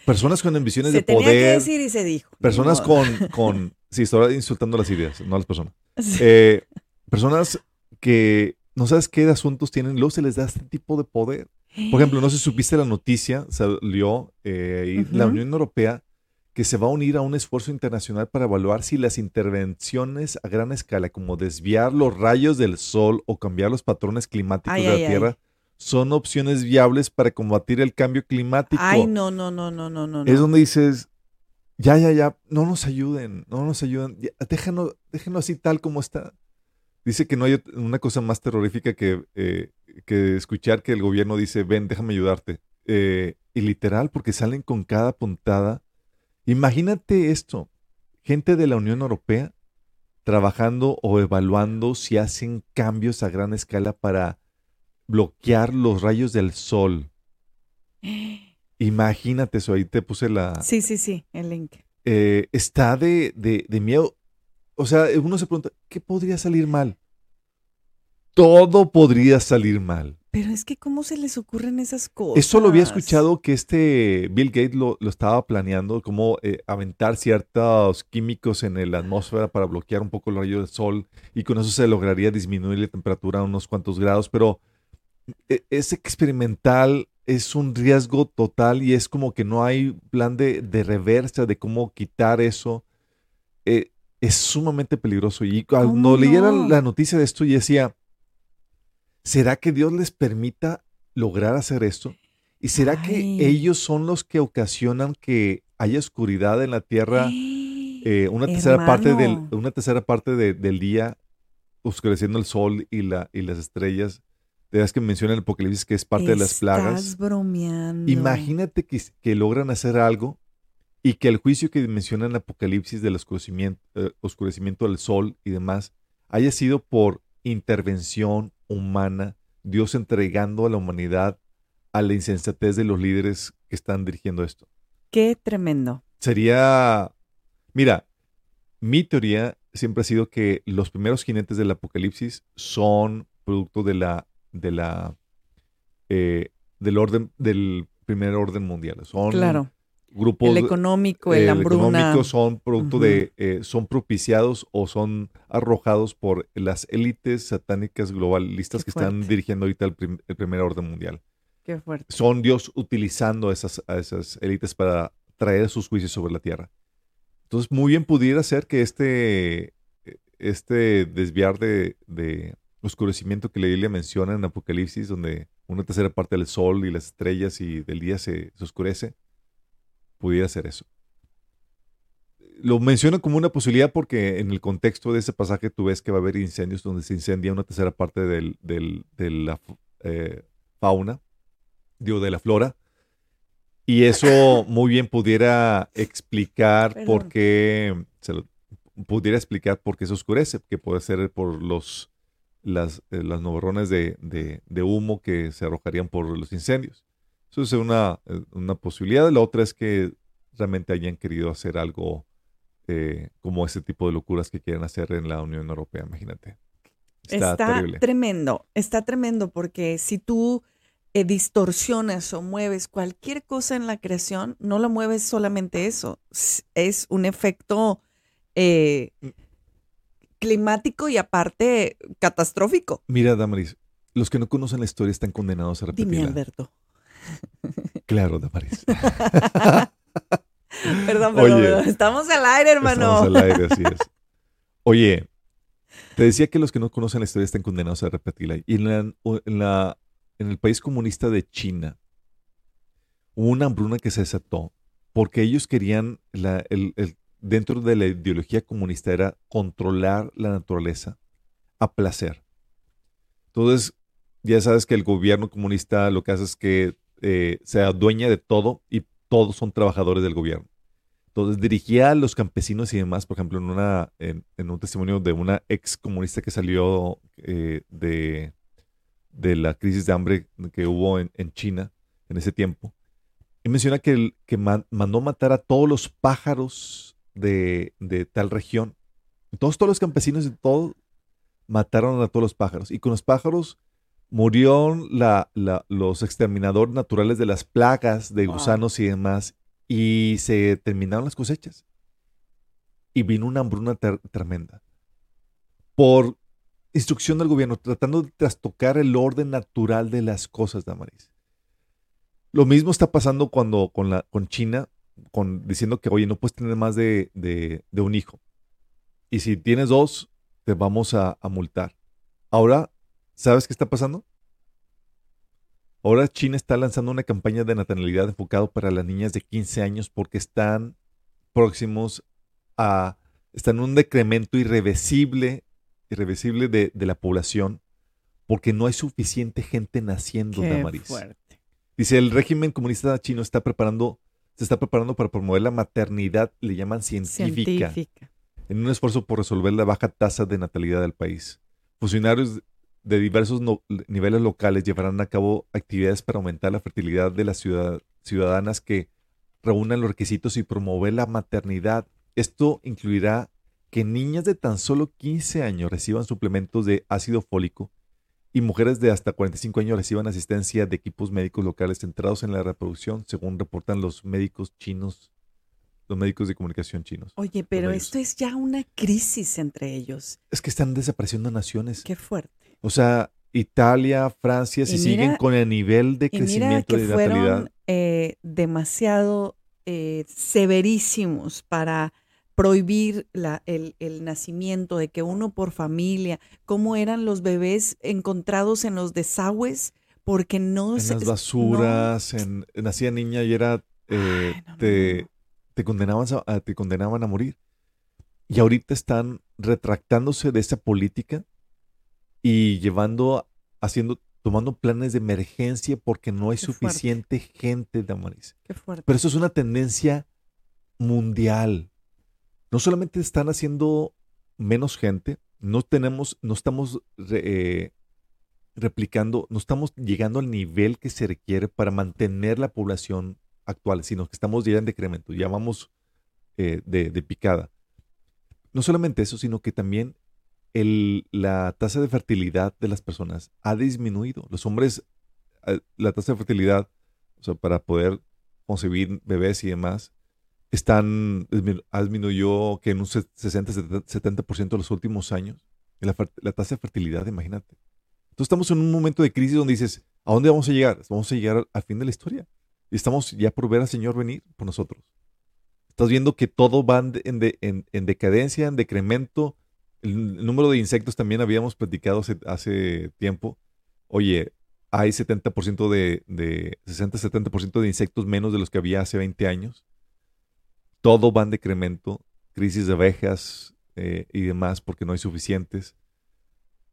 personas con ambiciones Se de tenía que poder, decir y se dijo. Personas con, con, sí, estoy insultando las ideas, no a las personas. Sí. Eh, personas que no sabes qué asuntos tienen, luego se les da este tipo de poder. Por ejemplo, no sé si supiste la noticia, salió eh, y la. Unión Europea que se va a unir a un esfuerzo internacional para evaluar si las intervenciones a gran escala, como desviar los rayos del sol o cambiar los patrones climáticos Ay, de la ay. Tierra, son opciones viables para combatir el cambio climático. Ay, no, no, no, no, no, no. Es donde dices, ya, ya, ya, no nos ayuden, no nos ayuden, ya, déjanos, déjenos así tal como está. Dice que no hay una cosa más terrorífica que, eh, que escuchar que el gobierno dice, ven, déjame ayudarte. Eh, y literal, porque salen con cada puntada. Imagínate esto, gente de la Unión Europea trabajando o evaluando si hacen cambios a gran escala para bloquear los rayos del sol. Imagínate eso, ahí te puse la... Sí, sí, sí, el link. eh, está de, de- de miedo. O sea, uno se pregunta, ¿qué podría salir mal? Todo podría salir mal. Pero es que, ¿cómo se les ocurren esas cosas? Eso lo había escuchado que este Bill Gates lo, lo estaba planeando, como eh, aventar ciertos químicos en la atmósfera para bloquear un poco el rayo del sol y con eso se lograría disminuir la temperatura a unos cuantos grados, pero eh, es experimental, es un riesgo total y es como que no hay plan de, de reversa de cómo quitar eso. Eh, es sumamente peligroso. Y cuando ¿Cómo leyera no? la noticia de esto, y decía, ¿será que Dios les permita lograr hacer esto? ¿Y será Ay. que ellos son los que ocasionan que haya oscuridad en la tierra eh, una tercera parte del, una tercera parte de- del día oscureciendo el sol y, la, y las estrellas? De las que menciona el Apocalipsis que es parte de las plagas. Bromeando. Imagínate que, que logran hacer algo y que el juicio que menciona en Apocalipsis del oscurecimiento, eh, oscurecimiento del sol y demás haya sido por intervención humana, Dios entregando a la humanidad a la insensatez de los líderes que están dirigiendo esto. Qué tremendo. Sería, mira, mi teoría siempre ha sido que los primeros jinetes del Apocalipsis son producto de la, de la, eh, del orden, del primer orden mundial. Son Claro. Grupos El económico, el eh, hambruna. económicos son producto de, eh, son propiciados o son arrojados por las élites satánicas globalistas que están dirigiendo ahorita el, prim- el primer orden mundial. Qué fuerte. Son Dios utilizando a esas, a esas élites para traer sus juicios sobre la tierra. Entonces, muy bien pudiera ser que este, este desviar de, de oscurecimiento que la Biblia menciona en Apocalipsis, donde una tercera parte del sol y las estrellas y del día se, se oscurece, pudiera ser eso. Lo menciono como una posibilidad porque en el contexto de ese pasaje tú ves que va a haber incendios donde se incendia una tercera parte del- del- de la eh, fauna, digo, de la flora. Y eso muy bien pudiera explicar por qué, se lo- pudiera explicar por qué se oscurece, que puede ser por los, las, eh, las nubarrones de, de- de humo que se arrojarían por los incendios. Eso es una, eh, una posibilidad. La otra es que realmente hayan querido hacer algo eh, como ese tipo de locuras que quieren hacer en la Unión Europea, imagínate. Está, Está, tremendo, está tremendo porque si tú eh, distorsionas o mueves cualquier cosa en la creación, no lo mueves solamente eso, es un efecto eh, climático y aparte catastrófico. Mira, Damaris, los que no conocen la historia están condenados a Dime, repetirla. Alberto. Claro, Damaris. Perdón, perdón, Oye. perdón. Estamos al aire, hermano. Estamos al aire, así es. Oye, te decía que los que no conocen la historia están condenados a repetirla. Y en, la- en, la- en el país comunista de China hubo una hambruna que se desató porque ellos querían, la- el- el- dentro de la ideología comunista, era controlar la naturaleza a placer. Entonces, ya sabes que el gobierno comunista lo que hace es que eh, se adueña de todo y todos son trabajadores del gobierno. Entonces dirigía a los campesinos y demás, por ejemplo, en, un testimonio de una ex comunista que salió eh, de, de la crisis de hambre que hubo en, China en ese tiempo. Y menciona que, que man- mandó matar a todos los pájaros de, de tal región. Entonces todos los campesinos y todo mataron a todos los pájaros. Y con los pájaros la- la- los exterminadores naturales de las plagas de Wow. gusanos y demás. Y se terminaron las cosechas. Y vino una hambruna tremenda. Por instrucción del gobierno, tratando de trastocar el orden natural de las cosas, Damaris. Lo mismo está pasando cuando con, la, con China, con, diciendo que, oye, no puedes tener más de, de- de un hijo. Y si tienes dos, te vamos a, a multar. Ahora, ¿sabes qué está pasando? Ahora China está lanzando una campaña de natalidad enfocado para las niñas de 15 años porque están próximos a, están en un decremento irreversible, irreversible de, de la población porque no hay suficiente gente naciendo, Qué Damaris. fuerte. Dice, el régimen comunista chino está preparando, se está preparando para promover la maternidad, le llaman científica, Científica. en un esfuerzo por resolver la baja tasa de natalidad del país. Funcionarios de diversos no- niveles locales llevarán a cabo actividades para aumentar la fertilidad de las ciudad- ciudadanas que reúnan los requisitos y promover la maternidad. Esto incluirá que niñas de tan solo 15 años reciban suplementos de ácido fólico y mujeres de hasta 45 años reciban asistencia de equipos médicos locales centrados en la reproducción, según reportan los médicos chinos, los médicos de comunicación chinos. Oye, pero esto es ya una crisis entre ellos. Es que están desapareciendo naciones. Qué fuerte. O sea, Italia, Francia, si siguen con el nivel de Y mira crecimiento que de natalidad. fueron eh, demasiado eh, severísimos para prohibir la- el, el nacimiento de que uno por familia, cómo eran los bebés encontrados en los desagües, porque no en se- las no- basuras, en, nacía niña y era eh, Ay, no, no, te, no. te condenaban a- te condenaban a morir. Y ahorita están retractándose de esa política y llevando, haciendo, tomando planes de emergencia porque no hay Qué fuerte. suficiente gente, Damaris. Qué fuerte. Pero eso es una tendencia mundial. No solamente están haciendo menos gente, no tenemos, no estamos re- eh, replicando, no estamos llegando al nivel que se requiere para mantener la población actual, sino que estamos ya en decremento, ya vamos eh, de, de picada. No solamente eso, sino que también la tasa de fertilidad de las personas ha disminuido. Los hombres, eh, la tasa de fertilidad, o sea, para poder concebir bebés y demás, están, disminu- ha disminuyó que en un se- 60-70% en los últimos años. La, tasa de fertilidad, imagínate. Entonces estamos en un momento de crisis donde dices, ¿a dónde vamos a llegar? Vamos a llegar al, fin de la historia. Y estamos ya por ver al Señor venir por nosotros. Estás viendo que todo va de- de- en- en decadencia, en decremento. El, número de insectos también habíamos platicado hace, hace tiempo. Oye, hay 70% de, de 60-70% de insectos menos de los que había hace 20 años. Todo va en decremento, crisis de abejas eh, y demás porque no hay suficientes.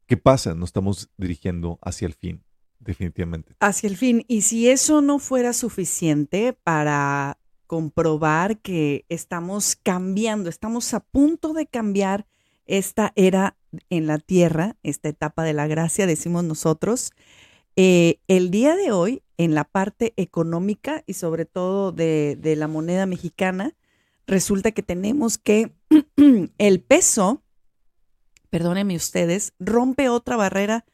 ¿Qué pasa? Nos estamos dirigiendo hacia el fin, definitivamente. hacia el fin. Y si eso no fuera suficiente para comprobar que estamos cambiando, estamos a punto de cambiar esta era en la tierra, esta etapa de la gracia, decimos nosotros, eh, el día de hoy, en la parte económica y sobre todo de, de la moneda mexicana, resulta que tenemos que el peso, perdónenme ustedes, rompe otra barrera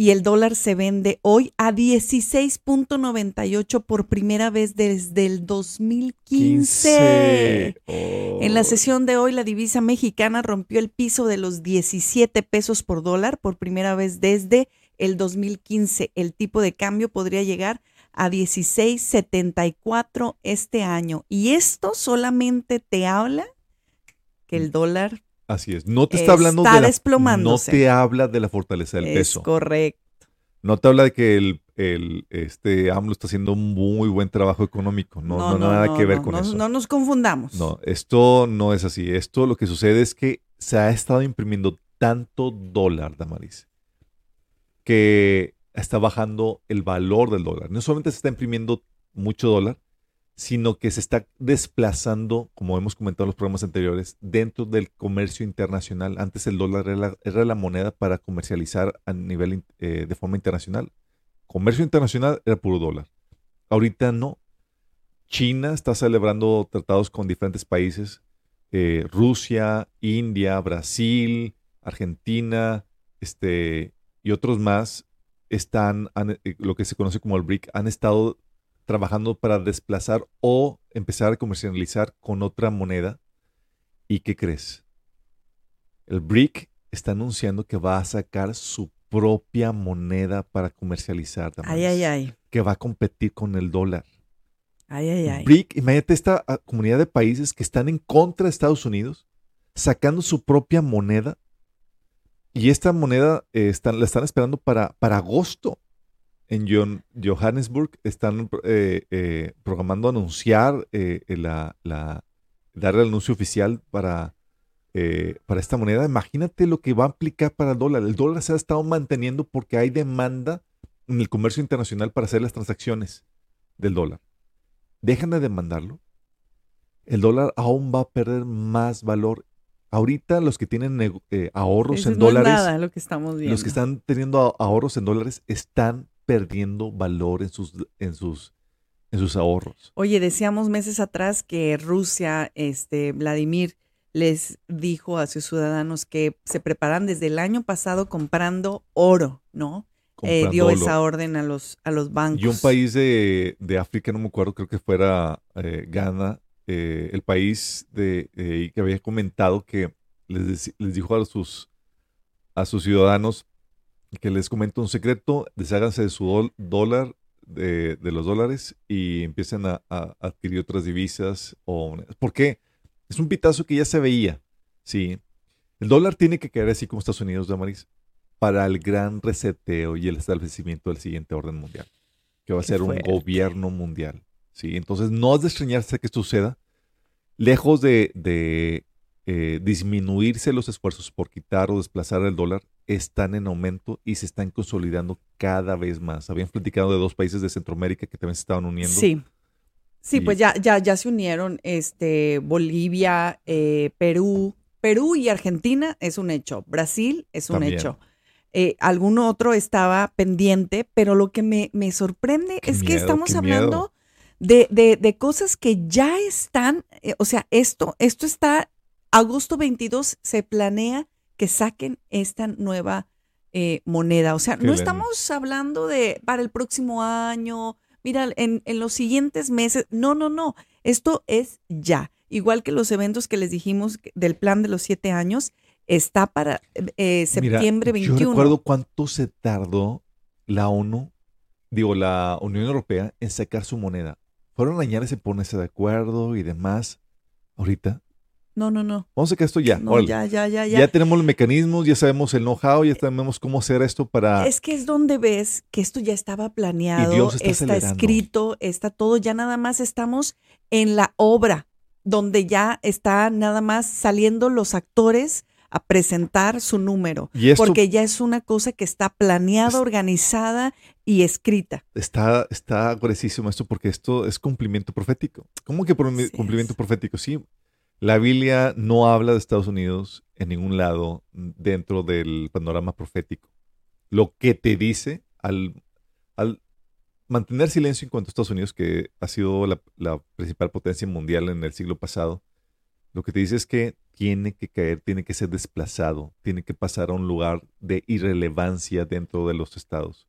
y el dólar se vende hoy a 16.98 por primera vez desde el 2015. En la Oh. sesión de hoy, la divisa mexicana rompió el piso de los 17 pesos por dólar por primera vez desde el 2015. El tipo de cambio podría llegar a 16.74 este año. Y esto solamente te habla que el dólar Así es. No te está hablando de la. No te habla de la fortaleza del es peso. correcto. No te habla de que el, el, este AMLO está haciendo un muy buen trabajo económico. No, no, nada que ver con eso. No nos confundamos. No, esto no es así. Esto lo que sucede es que se ha estado imprimiendo tanto dólar, Damaris, que está bajando el valor del dólar. No solamente se está imprimiendo mucho dólar, sino que se está desplazando, como hemos comentado en los programas anteriores, dentro del comercio internacional. Antes el dólar era la, moneda para comercializar a nivel eh, de forma internacional. Comercio internacional era puro dólar. Ahorita no. China está celebrando tratados con diferentes países, eh, Rusia, India, Brasil, Argentina, este, y otros más están, eh, lo que se conoce como el BRIC, han estado trabajando para desplazar o empezar a comercializar con otra moneda. ¿Y qué crees? El BRIC está anunciando que va a sacar su propia moneda para comercializar. Ay, ay, ay. Que va a competir con el dólar. Ay, ay, ay. BRIC, imagínate esta ah, comunidad de países que están en contra de Estados Unidos, sacando su propia moneda. Y esta moneda eh, están, la están esperando para, para agosto. En John- Johannesburg están eh, eh, programando anunciar eh, la, la- dar el anuncio oficial para, para esta moneda. Imagínate lo que va a implicar para el dólar. El dólar se ha estado manteniendo porque hay demanda en el comercio internacional para hacer las transacciones del dólar. Dejan de demandarlo. El dólar aún va a perder más valor. Ahorita los que tienen ahorros Eso en no es dólares, nada lo que estamos viendo. los que están teniendo ahorros en dólares están perdiendo valor en sus, en sus, en sus ahorros. Oye, decíamos meses atrás que Rusia, este, Vladimir, les dijo a sus ciudadanos que se preparan desde el año pasado comprando oro, ¿no? Eh, dio oro. esa orden a los, a los bancos. Y un país de, de África, no me acuerdo, creo que fuera eh, Ghana, eh, el país de, que había comentado que les, les dijo a sus, a sus ciudadanos que les comento un secreto, desháganse de su dólar, de, de los dólares y empiecen a, a adquirir otras divisas. O, ¿Por qué? Es un pitazo que ya se veía, ¿sí? El dólar tiene que caer así como Estados Unidos, Damaris, para el gran reseteo y el establecimiento del siguiente orden mundial, que va a ser un gobierno mundial. ¿sí? Entonces, no es de extrañarse que esto suceda. Lejos de, de, eh, disminuirse los esfuerzos por quitar o desplazar el dólar, están en aumento y se están consolidando cada vez más. Habían platicado de dos países de Centroamérica que también se estaban uniendo. Sí. Sí, Y- pues ya, ya, ya se unieron este, Bolivia, eh, Perú. Perú y Argentina es un hecho. Brasil es un También. hecho. Eh, algún otro estaba pendiente, pero lo que me, me sorprende Qué es que estamos hablando de, de- de cosas que ya están, eh, o sea, esto, esto está, agosto 22 se planea que saquen esta nueva eh, moneda. O sea, Qué no estamos hablando de para el próximo año, mira, en, en los siguientes meses. No, no, no. Esto es ya. Igual que los eventos que les dijimos del plan de los siete años, está para eh, Mira, septiembre 21. Yo recuerdo cuánto se tardó la ONU, digo, la Unión Europea en sacar su moneda. Fueron añares en ponerse de acuerdo y demás. Ahorita, No, no, no. vamos a sacar esto ya. No, ya, ya, ya, Ya. ya. tenemos los mecanismos, ya sabemos el know-how, ya sabemos cómo hacer esto para... Es que es donde ves que esto ya estaba planeado, Dios está escrito, está todo, ya nada más estamos en la obra, donde ya está nada más saliendo los actores a presentar su número, Y esto- porque ya es una cosa que está planeada, Es- organizada y escrita. Está, está gruesísimo esto porque esto es cumplimiento profético. ¿Cómo que por- es. cumplimiento profético? Sí, la Biblia no habla de Estados Unidos en ningún lado dentro del panorama profético. Lo que te dice al, mantener silencio en cuanto a Estados Unidos, que ha sido la, la principal potencia mundial en el siglo pasado, lo que te dice es que tiene que caer, tiene que ser desplazado, tiene que pasar a un lugar de irrelevancia dentro de los estados.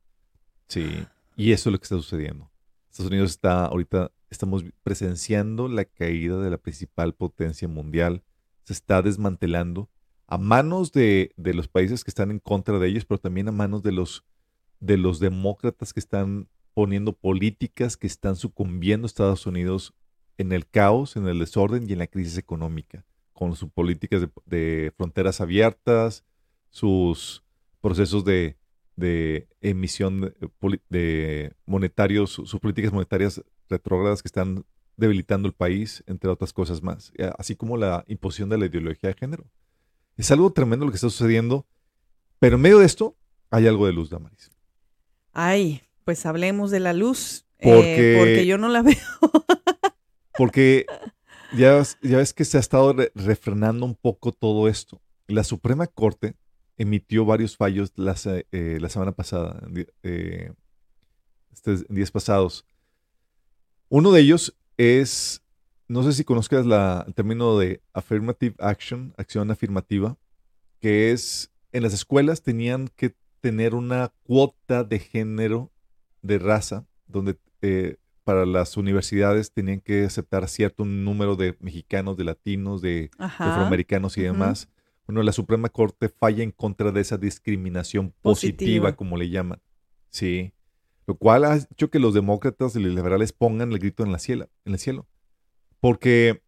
Sí, y eso es lo que está sucediendo. Estados Unidos está ahorita, estamos presenciando la caída de la principal potencia mundial. Se está desmantelando a manos de, de los países que están en contra de ellos, pero también a manos de los, de los demócratas que están poniendo políticas que están sucumbiendo a Estados Unidos en el caos, en el desorden y en la crisis económica, con sus políticas de, de fronteras abiertas, sus procesos de, de emisión de, de monetarios, su- sus políticas monetarias retrógradas que están debilitando el país, entre otras cosas más, eh, así como la imposición de la ideología de género. Es algo tremendo lo que está sucediendo, pero en medio de esto hay algo de luz, Damaris. Ay, pues hablemos de la luz, eh, Porque- porque yo no la veo. Porque ya, ves- ya ves que se ha estado re- refrenando un poco todo esto. La Suprema Corte emitió varios fallos la, eh, la semana pasada, eh, es- en días pasados. Uno de ellos es, no sé si conozcas la- el término de affirmative action, acción afirmativa, que es, en las escuelas tenían que tener una cuota de género, de raza, donde eh, para las universidades tenían que aceptar cierto número de mexicanos, de latinos, de, afroamericanos y demás. Bueno, la Suprema Corte falla en contra de esa discriminación positiva, Positiva. como le llaman. Sí. Lo cual ha hecho que los demócratas y los liberales pongan el grito en, la cielo, en el cielo. Porque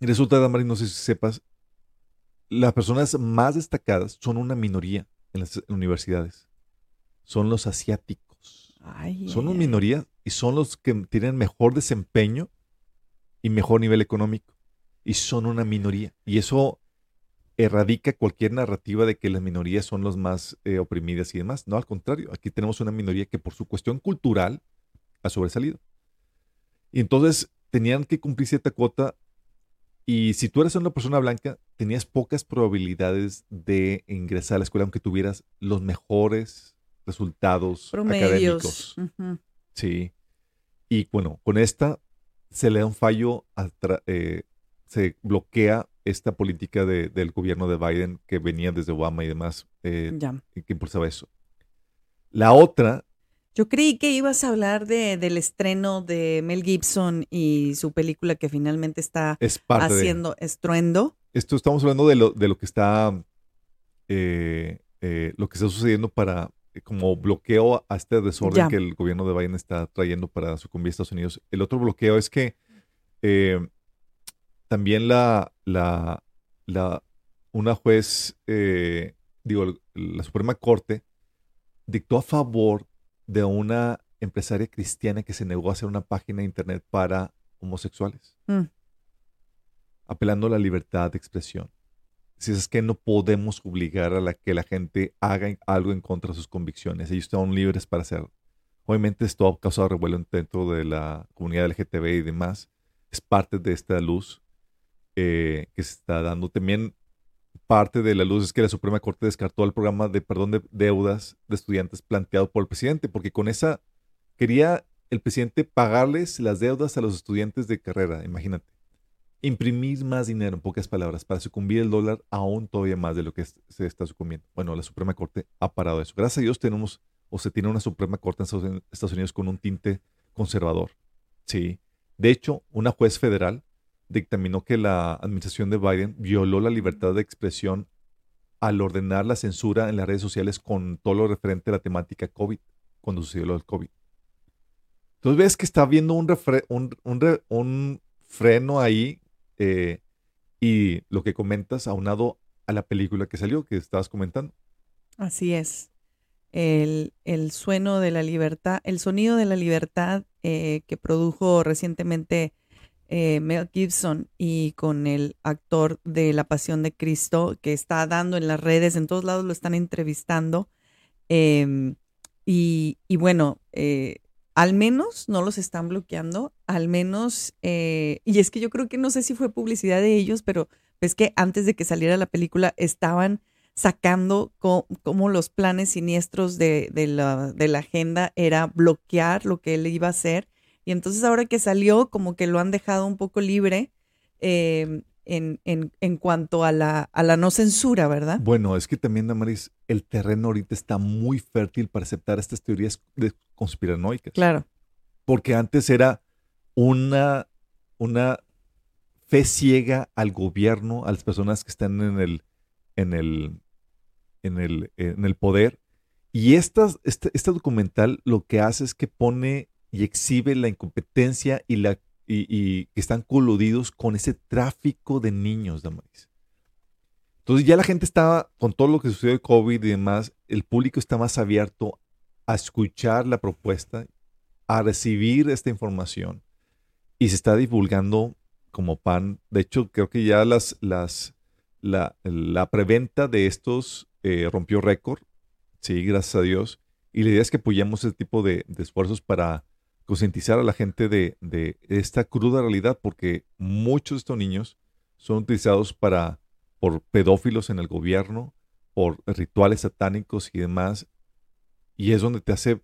resulta, Damaris, no sé si sepas, las personas más destacadas son una minoría en las universidades. Son los asiáticos. Ay, Son una minoría y son los que tienen mejor desempeño y mejor nivel económico. Y son una minoría. Y eso erradica cualquier narrativa de que las minorías son los más eh, oprimidas y demás. No, al contrario, aquí tenemos una minoría que por su cuestión cultural ha sobresalido. Y entonces tenían que cumplir cierta cuota y si tú eras una persona blanca, tenías pocas probabilidades de ingresar a la escuela aunque tuvieras los mejores resultados académicos. Promedios. Ujú. Sí. Y bueno, con esta se le da un fallo, eh, se bloquea esta política de- del gobierno de Biden que venía desde Obama y demás, eh, que impulsaba eso. La otra, Yo creí que ibas a hablar de, del estreno de Mel Gibson y su película que finalmente está es parte de... haciendo estruendo. Esto estamos hablando de lo, de lo que está, eh, eh, lo que está sucediendo para, eh, como bloqueo a este desorden Ya. que el gobierno de Biden está trayendo para sucumbir a Estados Unidos. El otro bloqueo es que eh, también la, la, la, una juez, eh, digo, la Suprema Corte dictó a favor de una empresaria cristiana que se negó a hacer una página de internet para homosexuales Mm. apelando a la libertad de expresión. Si es que no podemos obligar a la que la gente haga algo en contra de sus convicciones. Ellos están libres para hacerlo. Obviamente esto ha causado revuelo dentro de la comunidad LGTB y demás. Es parte de esta luz eh, que se está dando. También parte de la luz es que la Suprema Corte descartó el programa de perdón de deudas de estudiantes planteado por el presidente, porque con esa quería el presidente pagarles las deudas a los estudiantes de carrera, imagínate imprimir más dinero, en pocas palabras, para sucumbir el dólar aún todavía más de lo que se está sucumbiendo. Bueno, la Suprema Corte ha parado eso. Gracias a Dios tenemos, o se tiene una Suprema Corte en Estados Unidos con un tinte conservador. Sí. De hecho, una juez federal dictaminó que la administración de Biden violó la libertad de expresión al ordenar la censura en las redes sociales con todo lo referente a la temática COVID, cuando sucedió lo del COVID. Entonces ves que está habiendo un, freno ahí eh, y lo que comentas aunado a la película que salió, que estabas comentando. Así es. El, el sueno de la libertad, el sonido de la libertad eh, que produjo recientemente eh, Mel Gibson y con el actor de La Pasión de Cristo que está dando en las redes, en todos lados lo están entrevistando. Em, y, bueno, eh, al menos no los están bloqueando, al menos, eh, y es que yo creo que no sé si fue publicidad de ellos, pero ves que antes de que saliera la película estaban sacando co- como los planes siniestros de la agenda era bloquear lo que él iba a hacer. Y entonces ahora que salió, como que lo han dejado un poco libre eh, en, en, en cuanto a la, a la no censura, ¿verdad? Bueno, es que también, Damaris, el terreno ahorita está muy fértil para aceptar estas teorías de- conspiranoicas. Claro. Porque antes era una, una fe ciega al gobierno, a las personas que están en el, en el, en el, en el poder. Y estas, este, este documental lo que hace es que pone y exhibe la incompetencia y la y, están coludidos con ese tráfico de niños, Damaris. Entonces ya la gente estaba, con todo lo que sucedió de COVID y demás, el público está más abierto a escuchar la propuesta, a recibir esta información y se está divulgando como pan. De hecho, creo que ya las, las, la, la preventa de estos eh, rompió récord, sí, gracias a Dios. Y la idea es que apoyemos ese tipo de esfuerzos para concientizar a la gente de, de esta cruda realidad, porque muchos de estos niños son utilizados para, por pedófilos en el gobierno, por rituales satánicos y demás, y es donde te hace,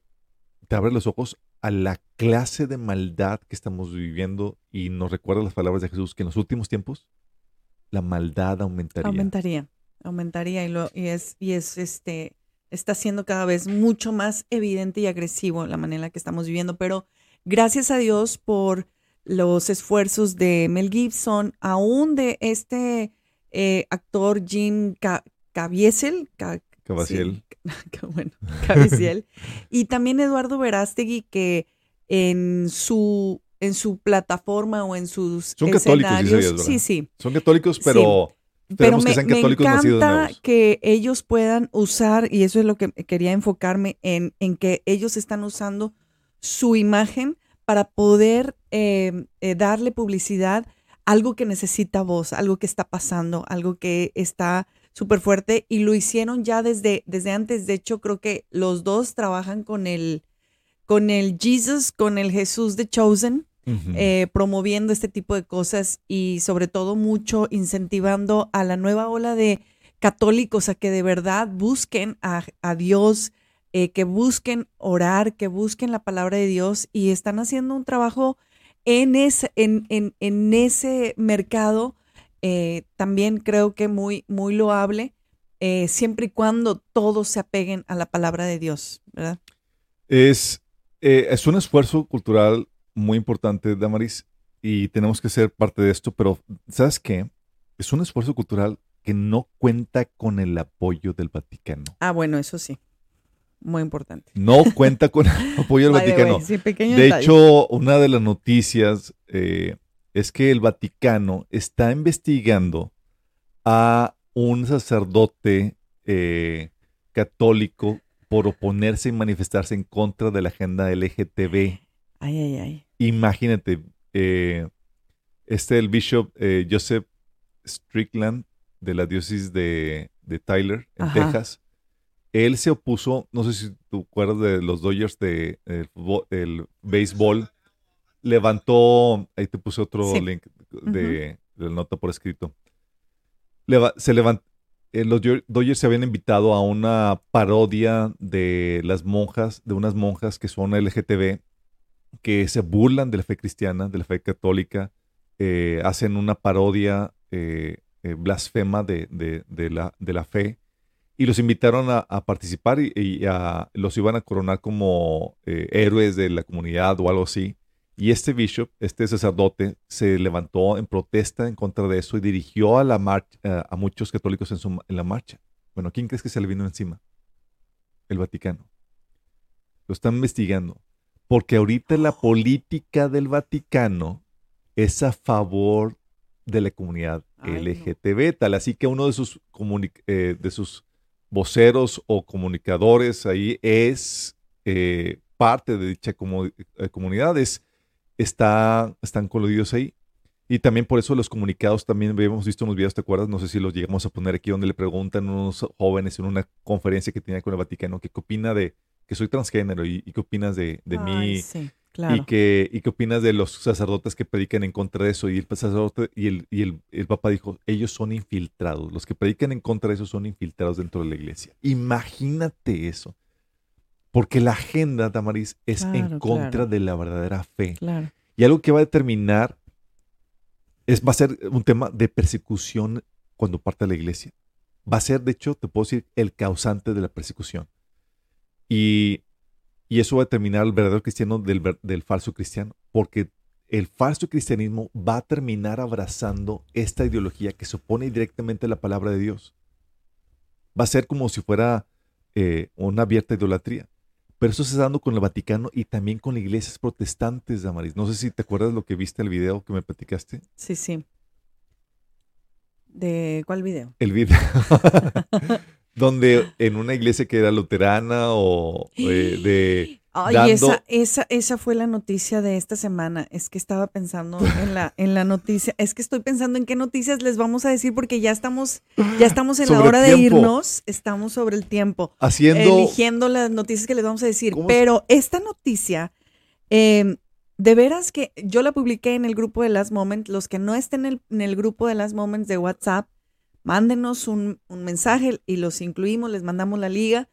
te abre los ojos a la clase de maldad que estamos viviendo y nos recuerda las palabras de Jesús que en los últimos tiempos la maldad aumentaría. Aumentaría, aumentaría y, lo, y es, y es este, está siendo cada vez mucho más evidente y agresivo la manera en la que estamos viviendo, pero gracias a Dios por los esfuerzos de Mel Gibson, aún de este eh, actor Jim Ca- Caviezel, Ca-. Sí, bueno, Cabaciel. y también Eduardo Verástegui, que en su, en su plataforma o en sus Son católicos, escenarios- sí, sí. Son católicos, pero Pero me, que me encanta que ellos puedan usar, y eso es lo que quería enfocarme en, en que ellos están usando su imagen para poder eh, eh, darle publicidad a algo que necesita voz, algo que está pasando, algo que está súper fuerte y lo hicieron ya desde, desde antes. De hecho, creo que los dos trabajan con el, con el Jesus, con el Jesús de Chosen eh, promoviendo este tipo de cosas y sobre todo mucho incentivando a la nueva ola de católicos a que de verdad busquen a, a Dios, eh, que busquen orar, que busquen la palabra de Dios y están haciendo un trabajo en ese, en, en, en ese mercado eh, también creo que muy, muy loable, eh, siempre y cuando todos se apeguen a la palabra de Dios, ¿verdad? Es, es un esfuerzo cultural muy importante, Damaris, y tenemos que ser parte de esto, pero ¿sabes qué? Es un esfuerzo cultural que no cuenta con el apoyo del Vaticano. Ah, bueno, eso sí, muy importante. No cuenta con apoyo del Vaticano. way, sí, pequeño De detalle. hecho, una de las noticias eh, es que el Vaticano está investigando a un sacerdote eh, católico por oponerse y manifestarse en contra de la agenda LGTB. Ay, ay, ay. Imagínate, eh, este el bishop eh, Joseph Strickland de la diócesis de, de Tyler, en Ajá. Texas, él se opuso, no sé si tú acuerdas de los Dodgers de el, béisbol, levantó, ahí te puse otro Sí. link de, la nota por escrito, Leva- se levantó, los Yo- Dodgers se habían invitado a una parodia de las monjas, de unas monjas que son LGTB, que se burlan de la fe cristiana, de la fe católica, eh, hacen una parodia eh, eh, blasfema de, de- de la, de la fe y los invitaron a, a participar y, y a- los iban a coronar como eh, héroes de la comunidad o algo así. Y este bishop, este sacerdote, se levantó en protesta en contra de eso y dirigió a, la marcha, a, a muchos católicos en, su, en la marcha. Bueno, ¿quién crees que se le vino encima? El Vaticano. Lo están investigando. Porque ahorita la política del Vaticano es a favor de la comunidad Ay, no. LGTB, tal así que uno de sus, eh, de sus voceros o comunicadores ahí es eh, parte de dicha comu- eh, comunidad, es- está, están coludidos ahí. Y también por eso los comunicados también habíamos visto unos videos, ¿te acuerdas? No sé si los llegamos a poner aquí donde le preguntan a unos jóvenes en una conferencia que tenía con el Vaticano que qué opina de que soy transgénero y, y qué opinas de, de mí sí, claro. y, que, y qué opinas de los sacerdotes que predican en contra de eso. Y el sacerdote y el, y el, el papa dijo, ellos son infiltrados. Los que predican en contra de eso son infiltrados dentro de la iglesia. Imagínate eso. Porque la agenda, Damaris, es en Claro, contra claro. de la verdadera fe. Y algo que va a determinar es, va a ser un tema de persecución cuando parte de la iglesia. Va a ser, de hecho, te puedo decir, el causante de la persecución. Y, y eso va a determinar el verdadero cristiano del, falso cristiano. Porque el falso cristianismo va a terminar abrazando esta ideología que se opone directamente a la palabra de Dios. Va a ser como si fuera eh, una abierta idolatría. Pero eso se está dando con el Vaticano y también con iglesias protestantes, Damaris. No sé si te acuerdas lo que viste el video que me platicaste. Sí, sí. ¿De cuál video? El video donde en una iglesia que era luterana o eh, de Ay, dando- esa, esa, esa fue la noticia de esta semana. Es que estaba pensando en la, en la noticia. Es que estoy pensando en qué noticias les vamos a decir porque ya estamos, ya estamos en la hora de irnos. Estamos sobre el tiempo. haciendo eligiendo las noticias que les vamos a decir. Pero esta noticia, eh, de veras que yo la publiqué en el grupo de Last Moment. Los que no estén en el, en el grupo de Last Moments de WhatsApp, mándenos un, un mensaje y los incluimos, les mandamos la liga.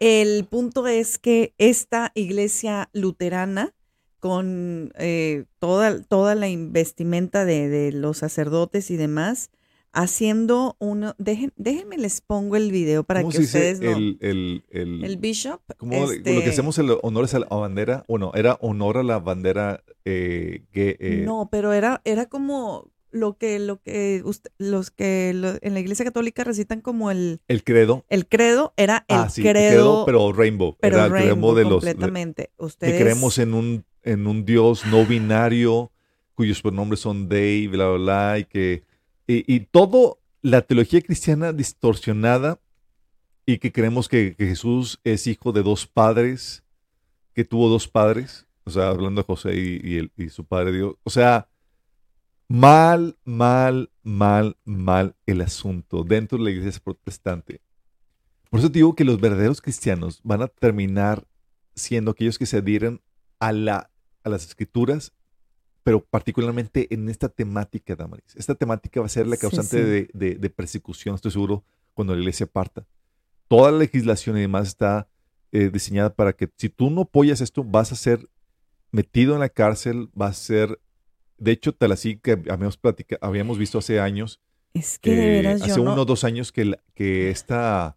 El punto es que esta iglesia luterana, con eh, toda, toda la investimenta de, de los sacerdotes y demás, haciendo uno, dejen, déjenme les pongo el video para ¿cómo que ustedes lo, el, el, el- el bishop. ¿cómo- este, lo que hacemos el honor es a la bandera, bueno, era honor a la bandera eh, que eh, No, pero era, era como, lo que, lo que usted- los que lo- en la iglesia católica recitan como el, El credo. el credo, era el ah, sí, el credo, pero rainbow. pero era el credo rainbow de los completamente. que Ustedes, creemos en un, en un Dios no binario, cuyos pronombres son they, bla, bla, bla, y que. Y, y todo la teología cristiana distorsionada y que creemos que, que Jesús es hijo de dos padres, que tuvo dos padres, o sea, hablando de José y, y el- y su padre Dios. O sea, mal, mal, mal, mal el asunto dentro de la iglesia protestante. Por eso te digo que los verdaderos cristianos van a terminar siendo aquellos que se adhieren a, la, a las escrituras, pero particularmente en esta temática, Damaris. Esta temática va a ser la Sí, causante sí. De, de- de persecución, estoy seguro, cuando la iglesia parta. Toda la legislación y demás está eh, diseñada para que si tú no apoyas esto, vas a ser metido en la cárcel, vas a ser... De hecho, tal así que habíamos, platica- habíamos visto hace años es que de veras hace yo uno no, o dos años que, la- que esta,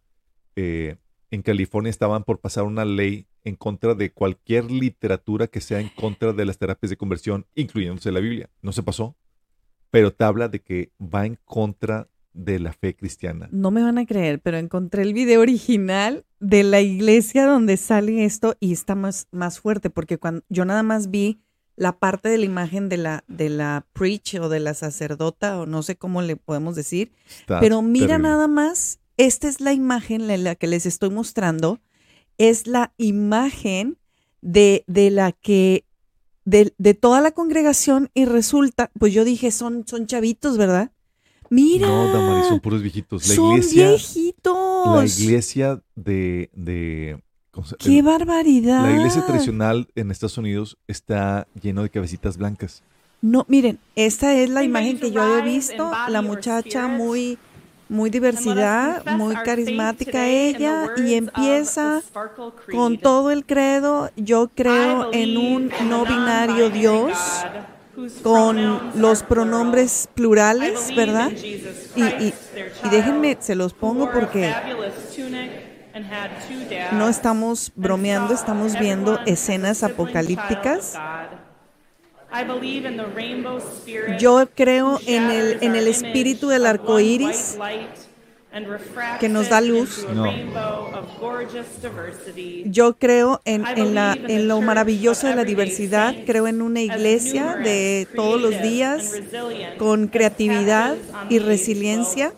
eh, en California estaban por pasar una ley en contra de cualquier literatura que sea en contra de las terapias de conversión, incluyéndose la Biblia. No se pasó, pero te habla de que va en contra de la fe cristiana. no me van a creer, pero encontré el video original de la iglesia donde sale esto y está más, más fuerte, porque cuando yo nada más vi la parte de la imagen de la, de la preach o de la sacerdota, o no sé cómo le podemos decir, Está Pero mira terrible. nada más, esta es la imagen en la que les estoy mostrando, es la imagen de, de la que, de, de toda la congregación y resulta, pues yo dije, son, son chavitos, ¿verdad? Mira, No, Damaris, son puros viejitos. La son iglesia, viejitos. la iglesia de, de ¿cómo se- ¡Qué el- barbaridad! la iglesia tradicional en Estados Unidos está lleno de cabecitas blancas. No, miren, esta es la imagen que yo había visto, la muchacha muy, muy diversidad, muy carismática ella, y empieza con todo el credo, yo creo en un no binario Dios con los pronombres plurales, ¿verdad? Y, y- déjenme, se los pongo porque fabulous tunic and had two dads, no estamos and bromeando, estamos viendo escenas apocalípticas. child of God. I believe in the rainbow spirit, Yo creo en el, en el espíritu del arco iris que nos da luz. No. rainbow of gorgeous diversity. Yo creo en, I en la, believe in en the lo maravilloso of de la diversidad, creo en una iglesia de todos los días con creatividad y resiliencia.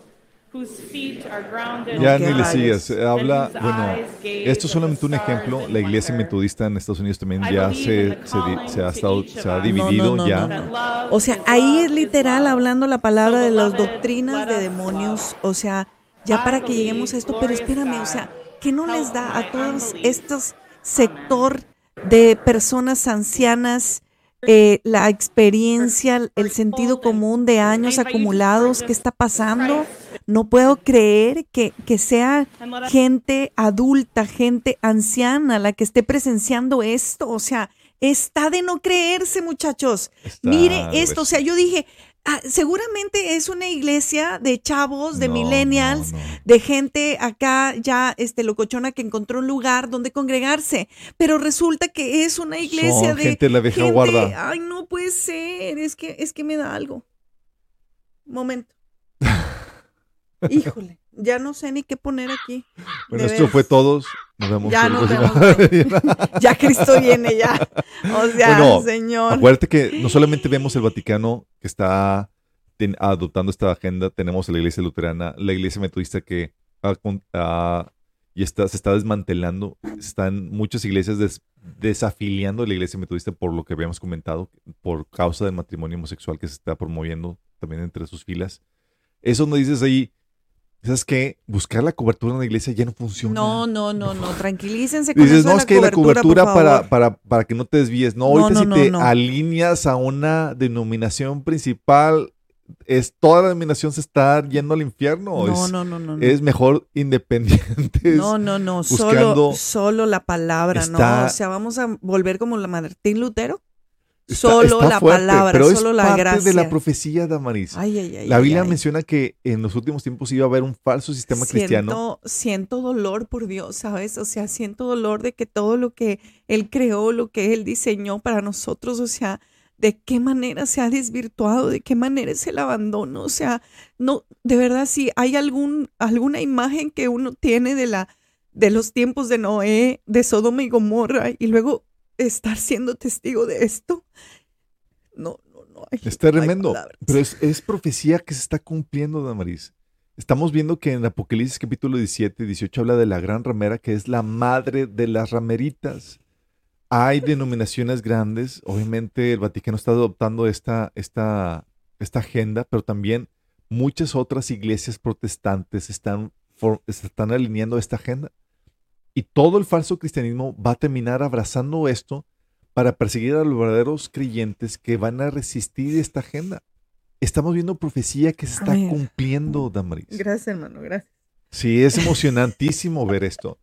Slope, whose feet are grounded Ya ni le sigas. Habla, bueno, esto es solamente un ejemplo. La iglesia metodista en Estados Unidos también ya se, se, ha, estado, se ha dividido No, no, no, ya. O sea, ahí es literal hablando la palabra de las doctrinas de demonios. O sea, ya para que lleguemos a esto, pero espérame, o sea, ¿qué no les da a todos estos sector de personas ancianas eh, la experiencia, el sentido común de años acumulados? ¿Qué está pasando? No puedo creer que, que sea gente adulta, gente anciana la que esté presenciando esto. O sea, está de no creerse, muchachos. Está Mire esto, o sea, yo dije, ah, seguramente es una iglesia de chavos, de No, millennials, no, no. de gente acá ya este locochona que encontró un lugar donde congregarse, pero resulta que es una iglesia Son de gente la vieja gente- guarda. Ay, no puede ser, es que es que me da algo. Momento. Híjole, ya no sé ni qué poner aquí. Bueno, esto fue todos. Nos vemos. Ya nos próximo- Ya Cristo viene ya. O sea, Bueno, Señor. Acuérdate que no solamente vemos el Vaticano que está ten- adoptando esta agenda, tenemos la iglesia luterana, la iglesia metodista que ha con- ha- y está, se está desmantelando. Están muchas iglesias des- desafiliando de la iglesia metodista por lo que habíamos comentado, por causa del matrimonio homosexual que se está promoviendo también entre sus filas. Eso no dices ahí, ¿sabes qué? Buscar la cobertura en la iglesia ya no funciona. No, no, no, no. Tranquilícense con Dices, eso de no, la es que la cobertura, por para, para, para que no te desvíes. No, No, ahorita no, si te alineas a una denominación principal, es toda la denominación se está yendo al infierno. No, es, no, no, no. es mejor independientes. No, no, no, solo, solo la palabra, Está- ¿no? O sea, vamos a volver como la Martín Lutero. Está- solo está la fuerte, palabra, pero solo es la parte gracia. de la profecía. Ay, ay, ay. la Biblia menciona que en los últimos tiempos iba a haber un falso sistema cristiano. Siento, siento dolor por Dios, ¿sabes? O sea, siento dolor de que todo lo que Él creó, lo que Él diseñó para nosotros, o sea, de qué manera se ha desvirtuado, de qué manera es el abandono. O sea, no, de verdad, si hay algún, alguna imagen que uno tiene de la de los tiempos de Noé, de Sodoma y Gomorra, y luego estar siendo testigo de esto. No, no, no. Hay, Es tremendo. no pero es, es profecía que se está cumpliendo, Damaris. Estamos viendo que en Apocalipsis capítulo 17 y 18 habla de la gran ramera que es la madre de las rameritas. Hay denominaciones grandes, obviamente el Vaticano está adoptando esta, esta, esta agenda, pero también muchas otras iglesias protestantes están, for- están alineando a esta agenda. Y todo el falso cristianismo va a terminar abrazando esto para perseguir a los verdaderos creyentes que van a resistir esta agenda. Estamos viendo profecía que se está Amén. cumpliendo, Damaris. Gracias, hermano, gracias. Sí, es emocionantísimo ver esto.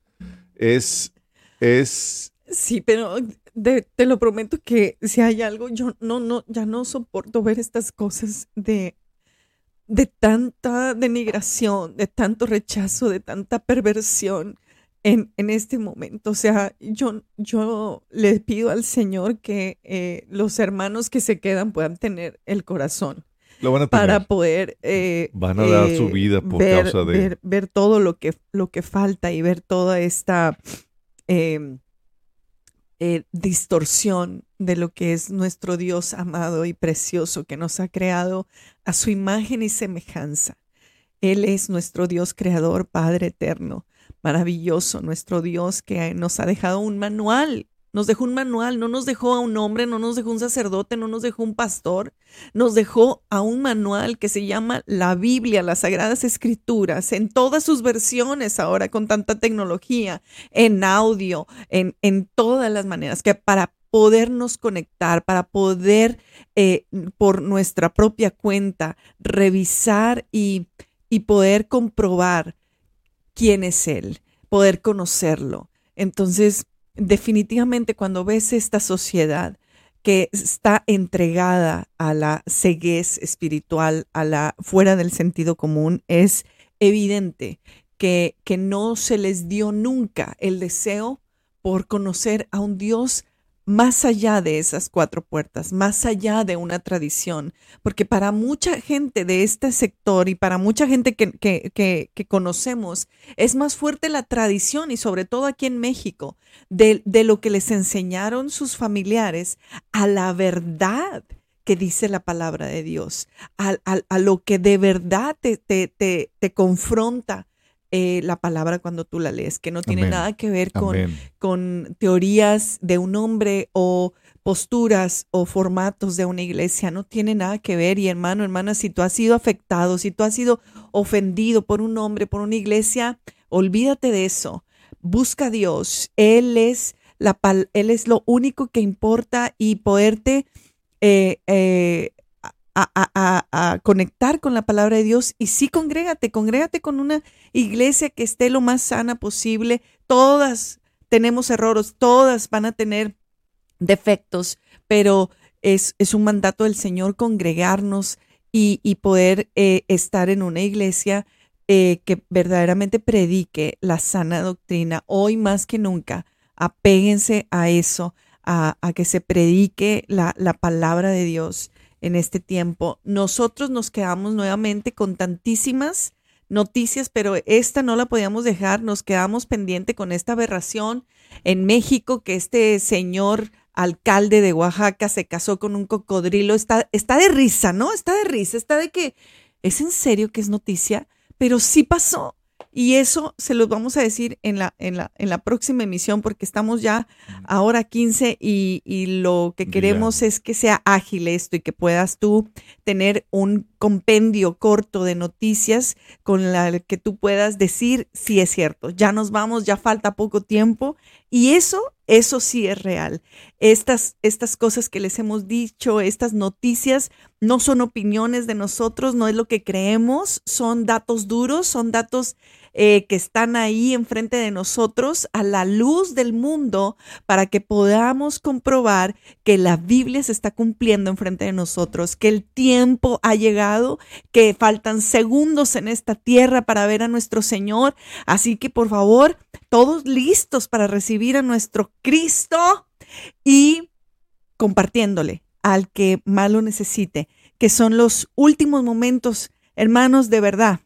Es, es, Sí, pero de- te lo prometo que si hay algo, yo no, no, ya no soporto ver estas cosas de, de tanta denigración, de tanto rechazo, de tanta perversión en, en este momento. O sea, yo, yo le pido al Señor que eh, los hermanos que se quedan puedan tener el corazón lo van a tener. para poder eh, Van a dar eh, su vida por ver, causa de- ver, ver todo lo que, lo que falta y ver toda esta eh, eh, distorsión de lo que es nuestro Dios amado y precioso que nos ha creado a su imagen y semejanza. Él es nuestro Dios creador, Padre eterno, maravilloso, nuestro Dios que nos ha dejado un manual. Nos dejó un manual, no nos dejó a un hombre, no nos dejó un sacerdote, no nos dejó un pastor, nos dejó a un manual que se llama la Biblia, las Sagradas Escrituras, en todas sus versiones ahora con tanta tecnología, en audio, en, en todas las maneras, que para podernos conectar, para poder eh, por nuestra propia cuenta revisar y, y poder comprobar quién es Él, poder conocerlo. Entonces, definitivamente cuando ves esta sociedad que está entregada a la ceguez espiritual, a la fuera del sentido común, es evidente que, que no se les dio nunca el deseo por conocer a un Dios más allá de esas cuatro puertas, más allá de una tradición, porque para mucha gente de este sector y para mucha gente que, que, que, conocemos, es más fuerte la tradición y sobre todo aquí en México, de, de lo que les enseñaron sus familiares a la verdad que dice la palabra de Dios, a, a, a lo que de verdad te, te, te, te confronta eh, la palabra cuando tú la lees, que no tiene Amén. nada que ver con, con teorías de un hombre o posturas o formatos de una iglesia, no tiene nada que ver. Y hermano, hermana, si tú has sido afectado, si tú has sido ofendido por un hombre, por una iglesia, olvídate de eso. Busca a Dios. Él es, la, pal- él es lo único que importa y poderte eh, eh, a, a- conectar con la palabra de Dios. Y sí, congrégate, congrégate con una iglesia que esté lo más sana posible. Todas tenemos errores, todas van a tener defectos, pero es, es un mandato del Señor congregarnos y, y poder eh, estar en una iglesia eh, que verdaderamente predique la sana doctrina. Hoy más que nunca, apéguense a eso, a, a que se predique la, la palabra de Dios en este tiempo. Nosotros nos quedamos nuevamente con tantísimas noticias, pero esta no la podíamos dejar. Nos quedamos pendiente con esta aberración en México que este señor alcalde de Oaxaca se casó con un cocodrilo. Está, está de risa, ¿no? Está de risa, está de que es en serio que es noticia, pero sí pasó. Y eso se los vamos a decir en la, en la, en la próxima emisión porque estamos ya ahora 15 y, y lo que queremos es que sea ágil esto y que puedas tú tener un compendio corto de noticias con la que tú puedas decir si es cierto. Ya nos vamos, ya falta poco tiempo y eso, eso sí es real. Estas, estas cosas que les hemos dicho, estas noticias, no son opiniones de nosotros, no es lo que creemos, son datos duros, son datos eh, que están ahí enfrente de nosotros a la luz del mundo para que podamos comprobar que la Biblia se está cumpliendo enfrente de nosotros, que el tiempo ha llegado, que faltan segundos en esta tierra para ver a nuestro Señor. Así que por favor, todos listos para recibir a nuestro Cristo y compartiéndole al que más lo necesite, que son los últimos momentos, hermanos, de verdad.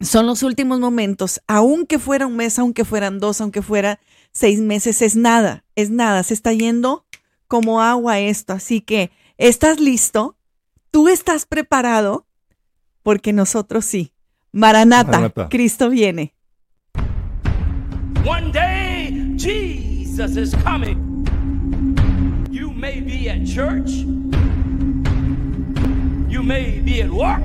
Son los últimos momentos, aunque fuera un mes, aunque fueran dos, aunque fuera seis meses, es nada, es nada, se está yendo como agua esto. Así que, ¿estás listo? ¿Tú estás preparado? Porque nosotros sí. Maranata, Maranata. Cristo viene. One day, Jesus is coming. You may be at church. You may be at work.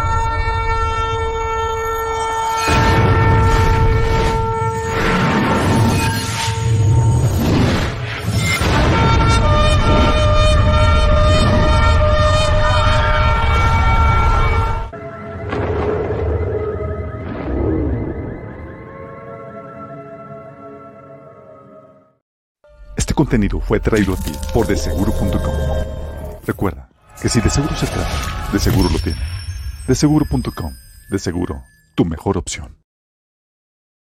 Contenido fue traído a ti por deseguro.com. Recuerda que si de seguro se trata, de seguro lo tiene. Deseguro.com. De seguro, tu mejor opción.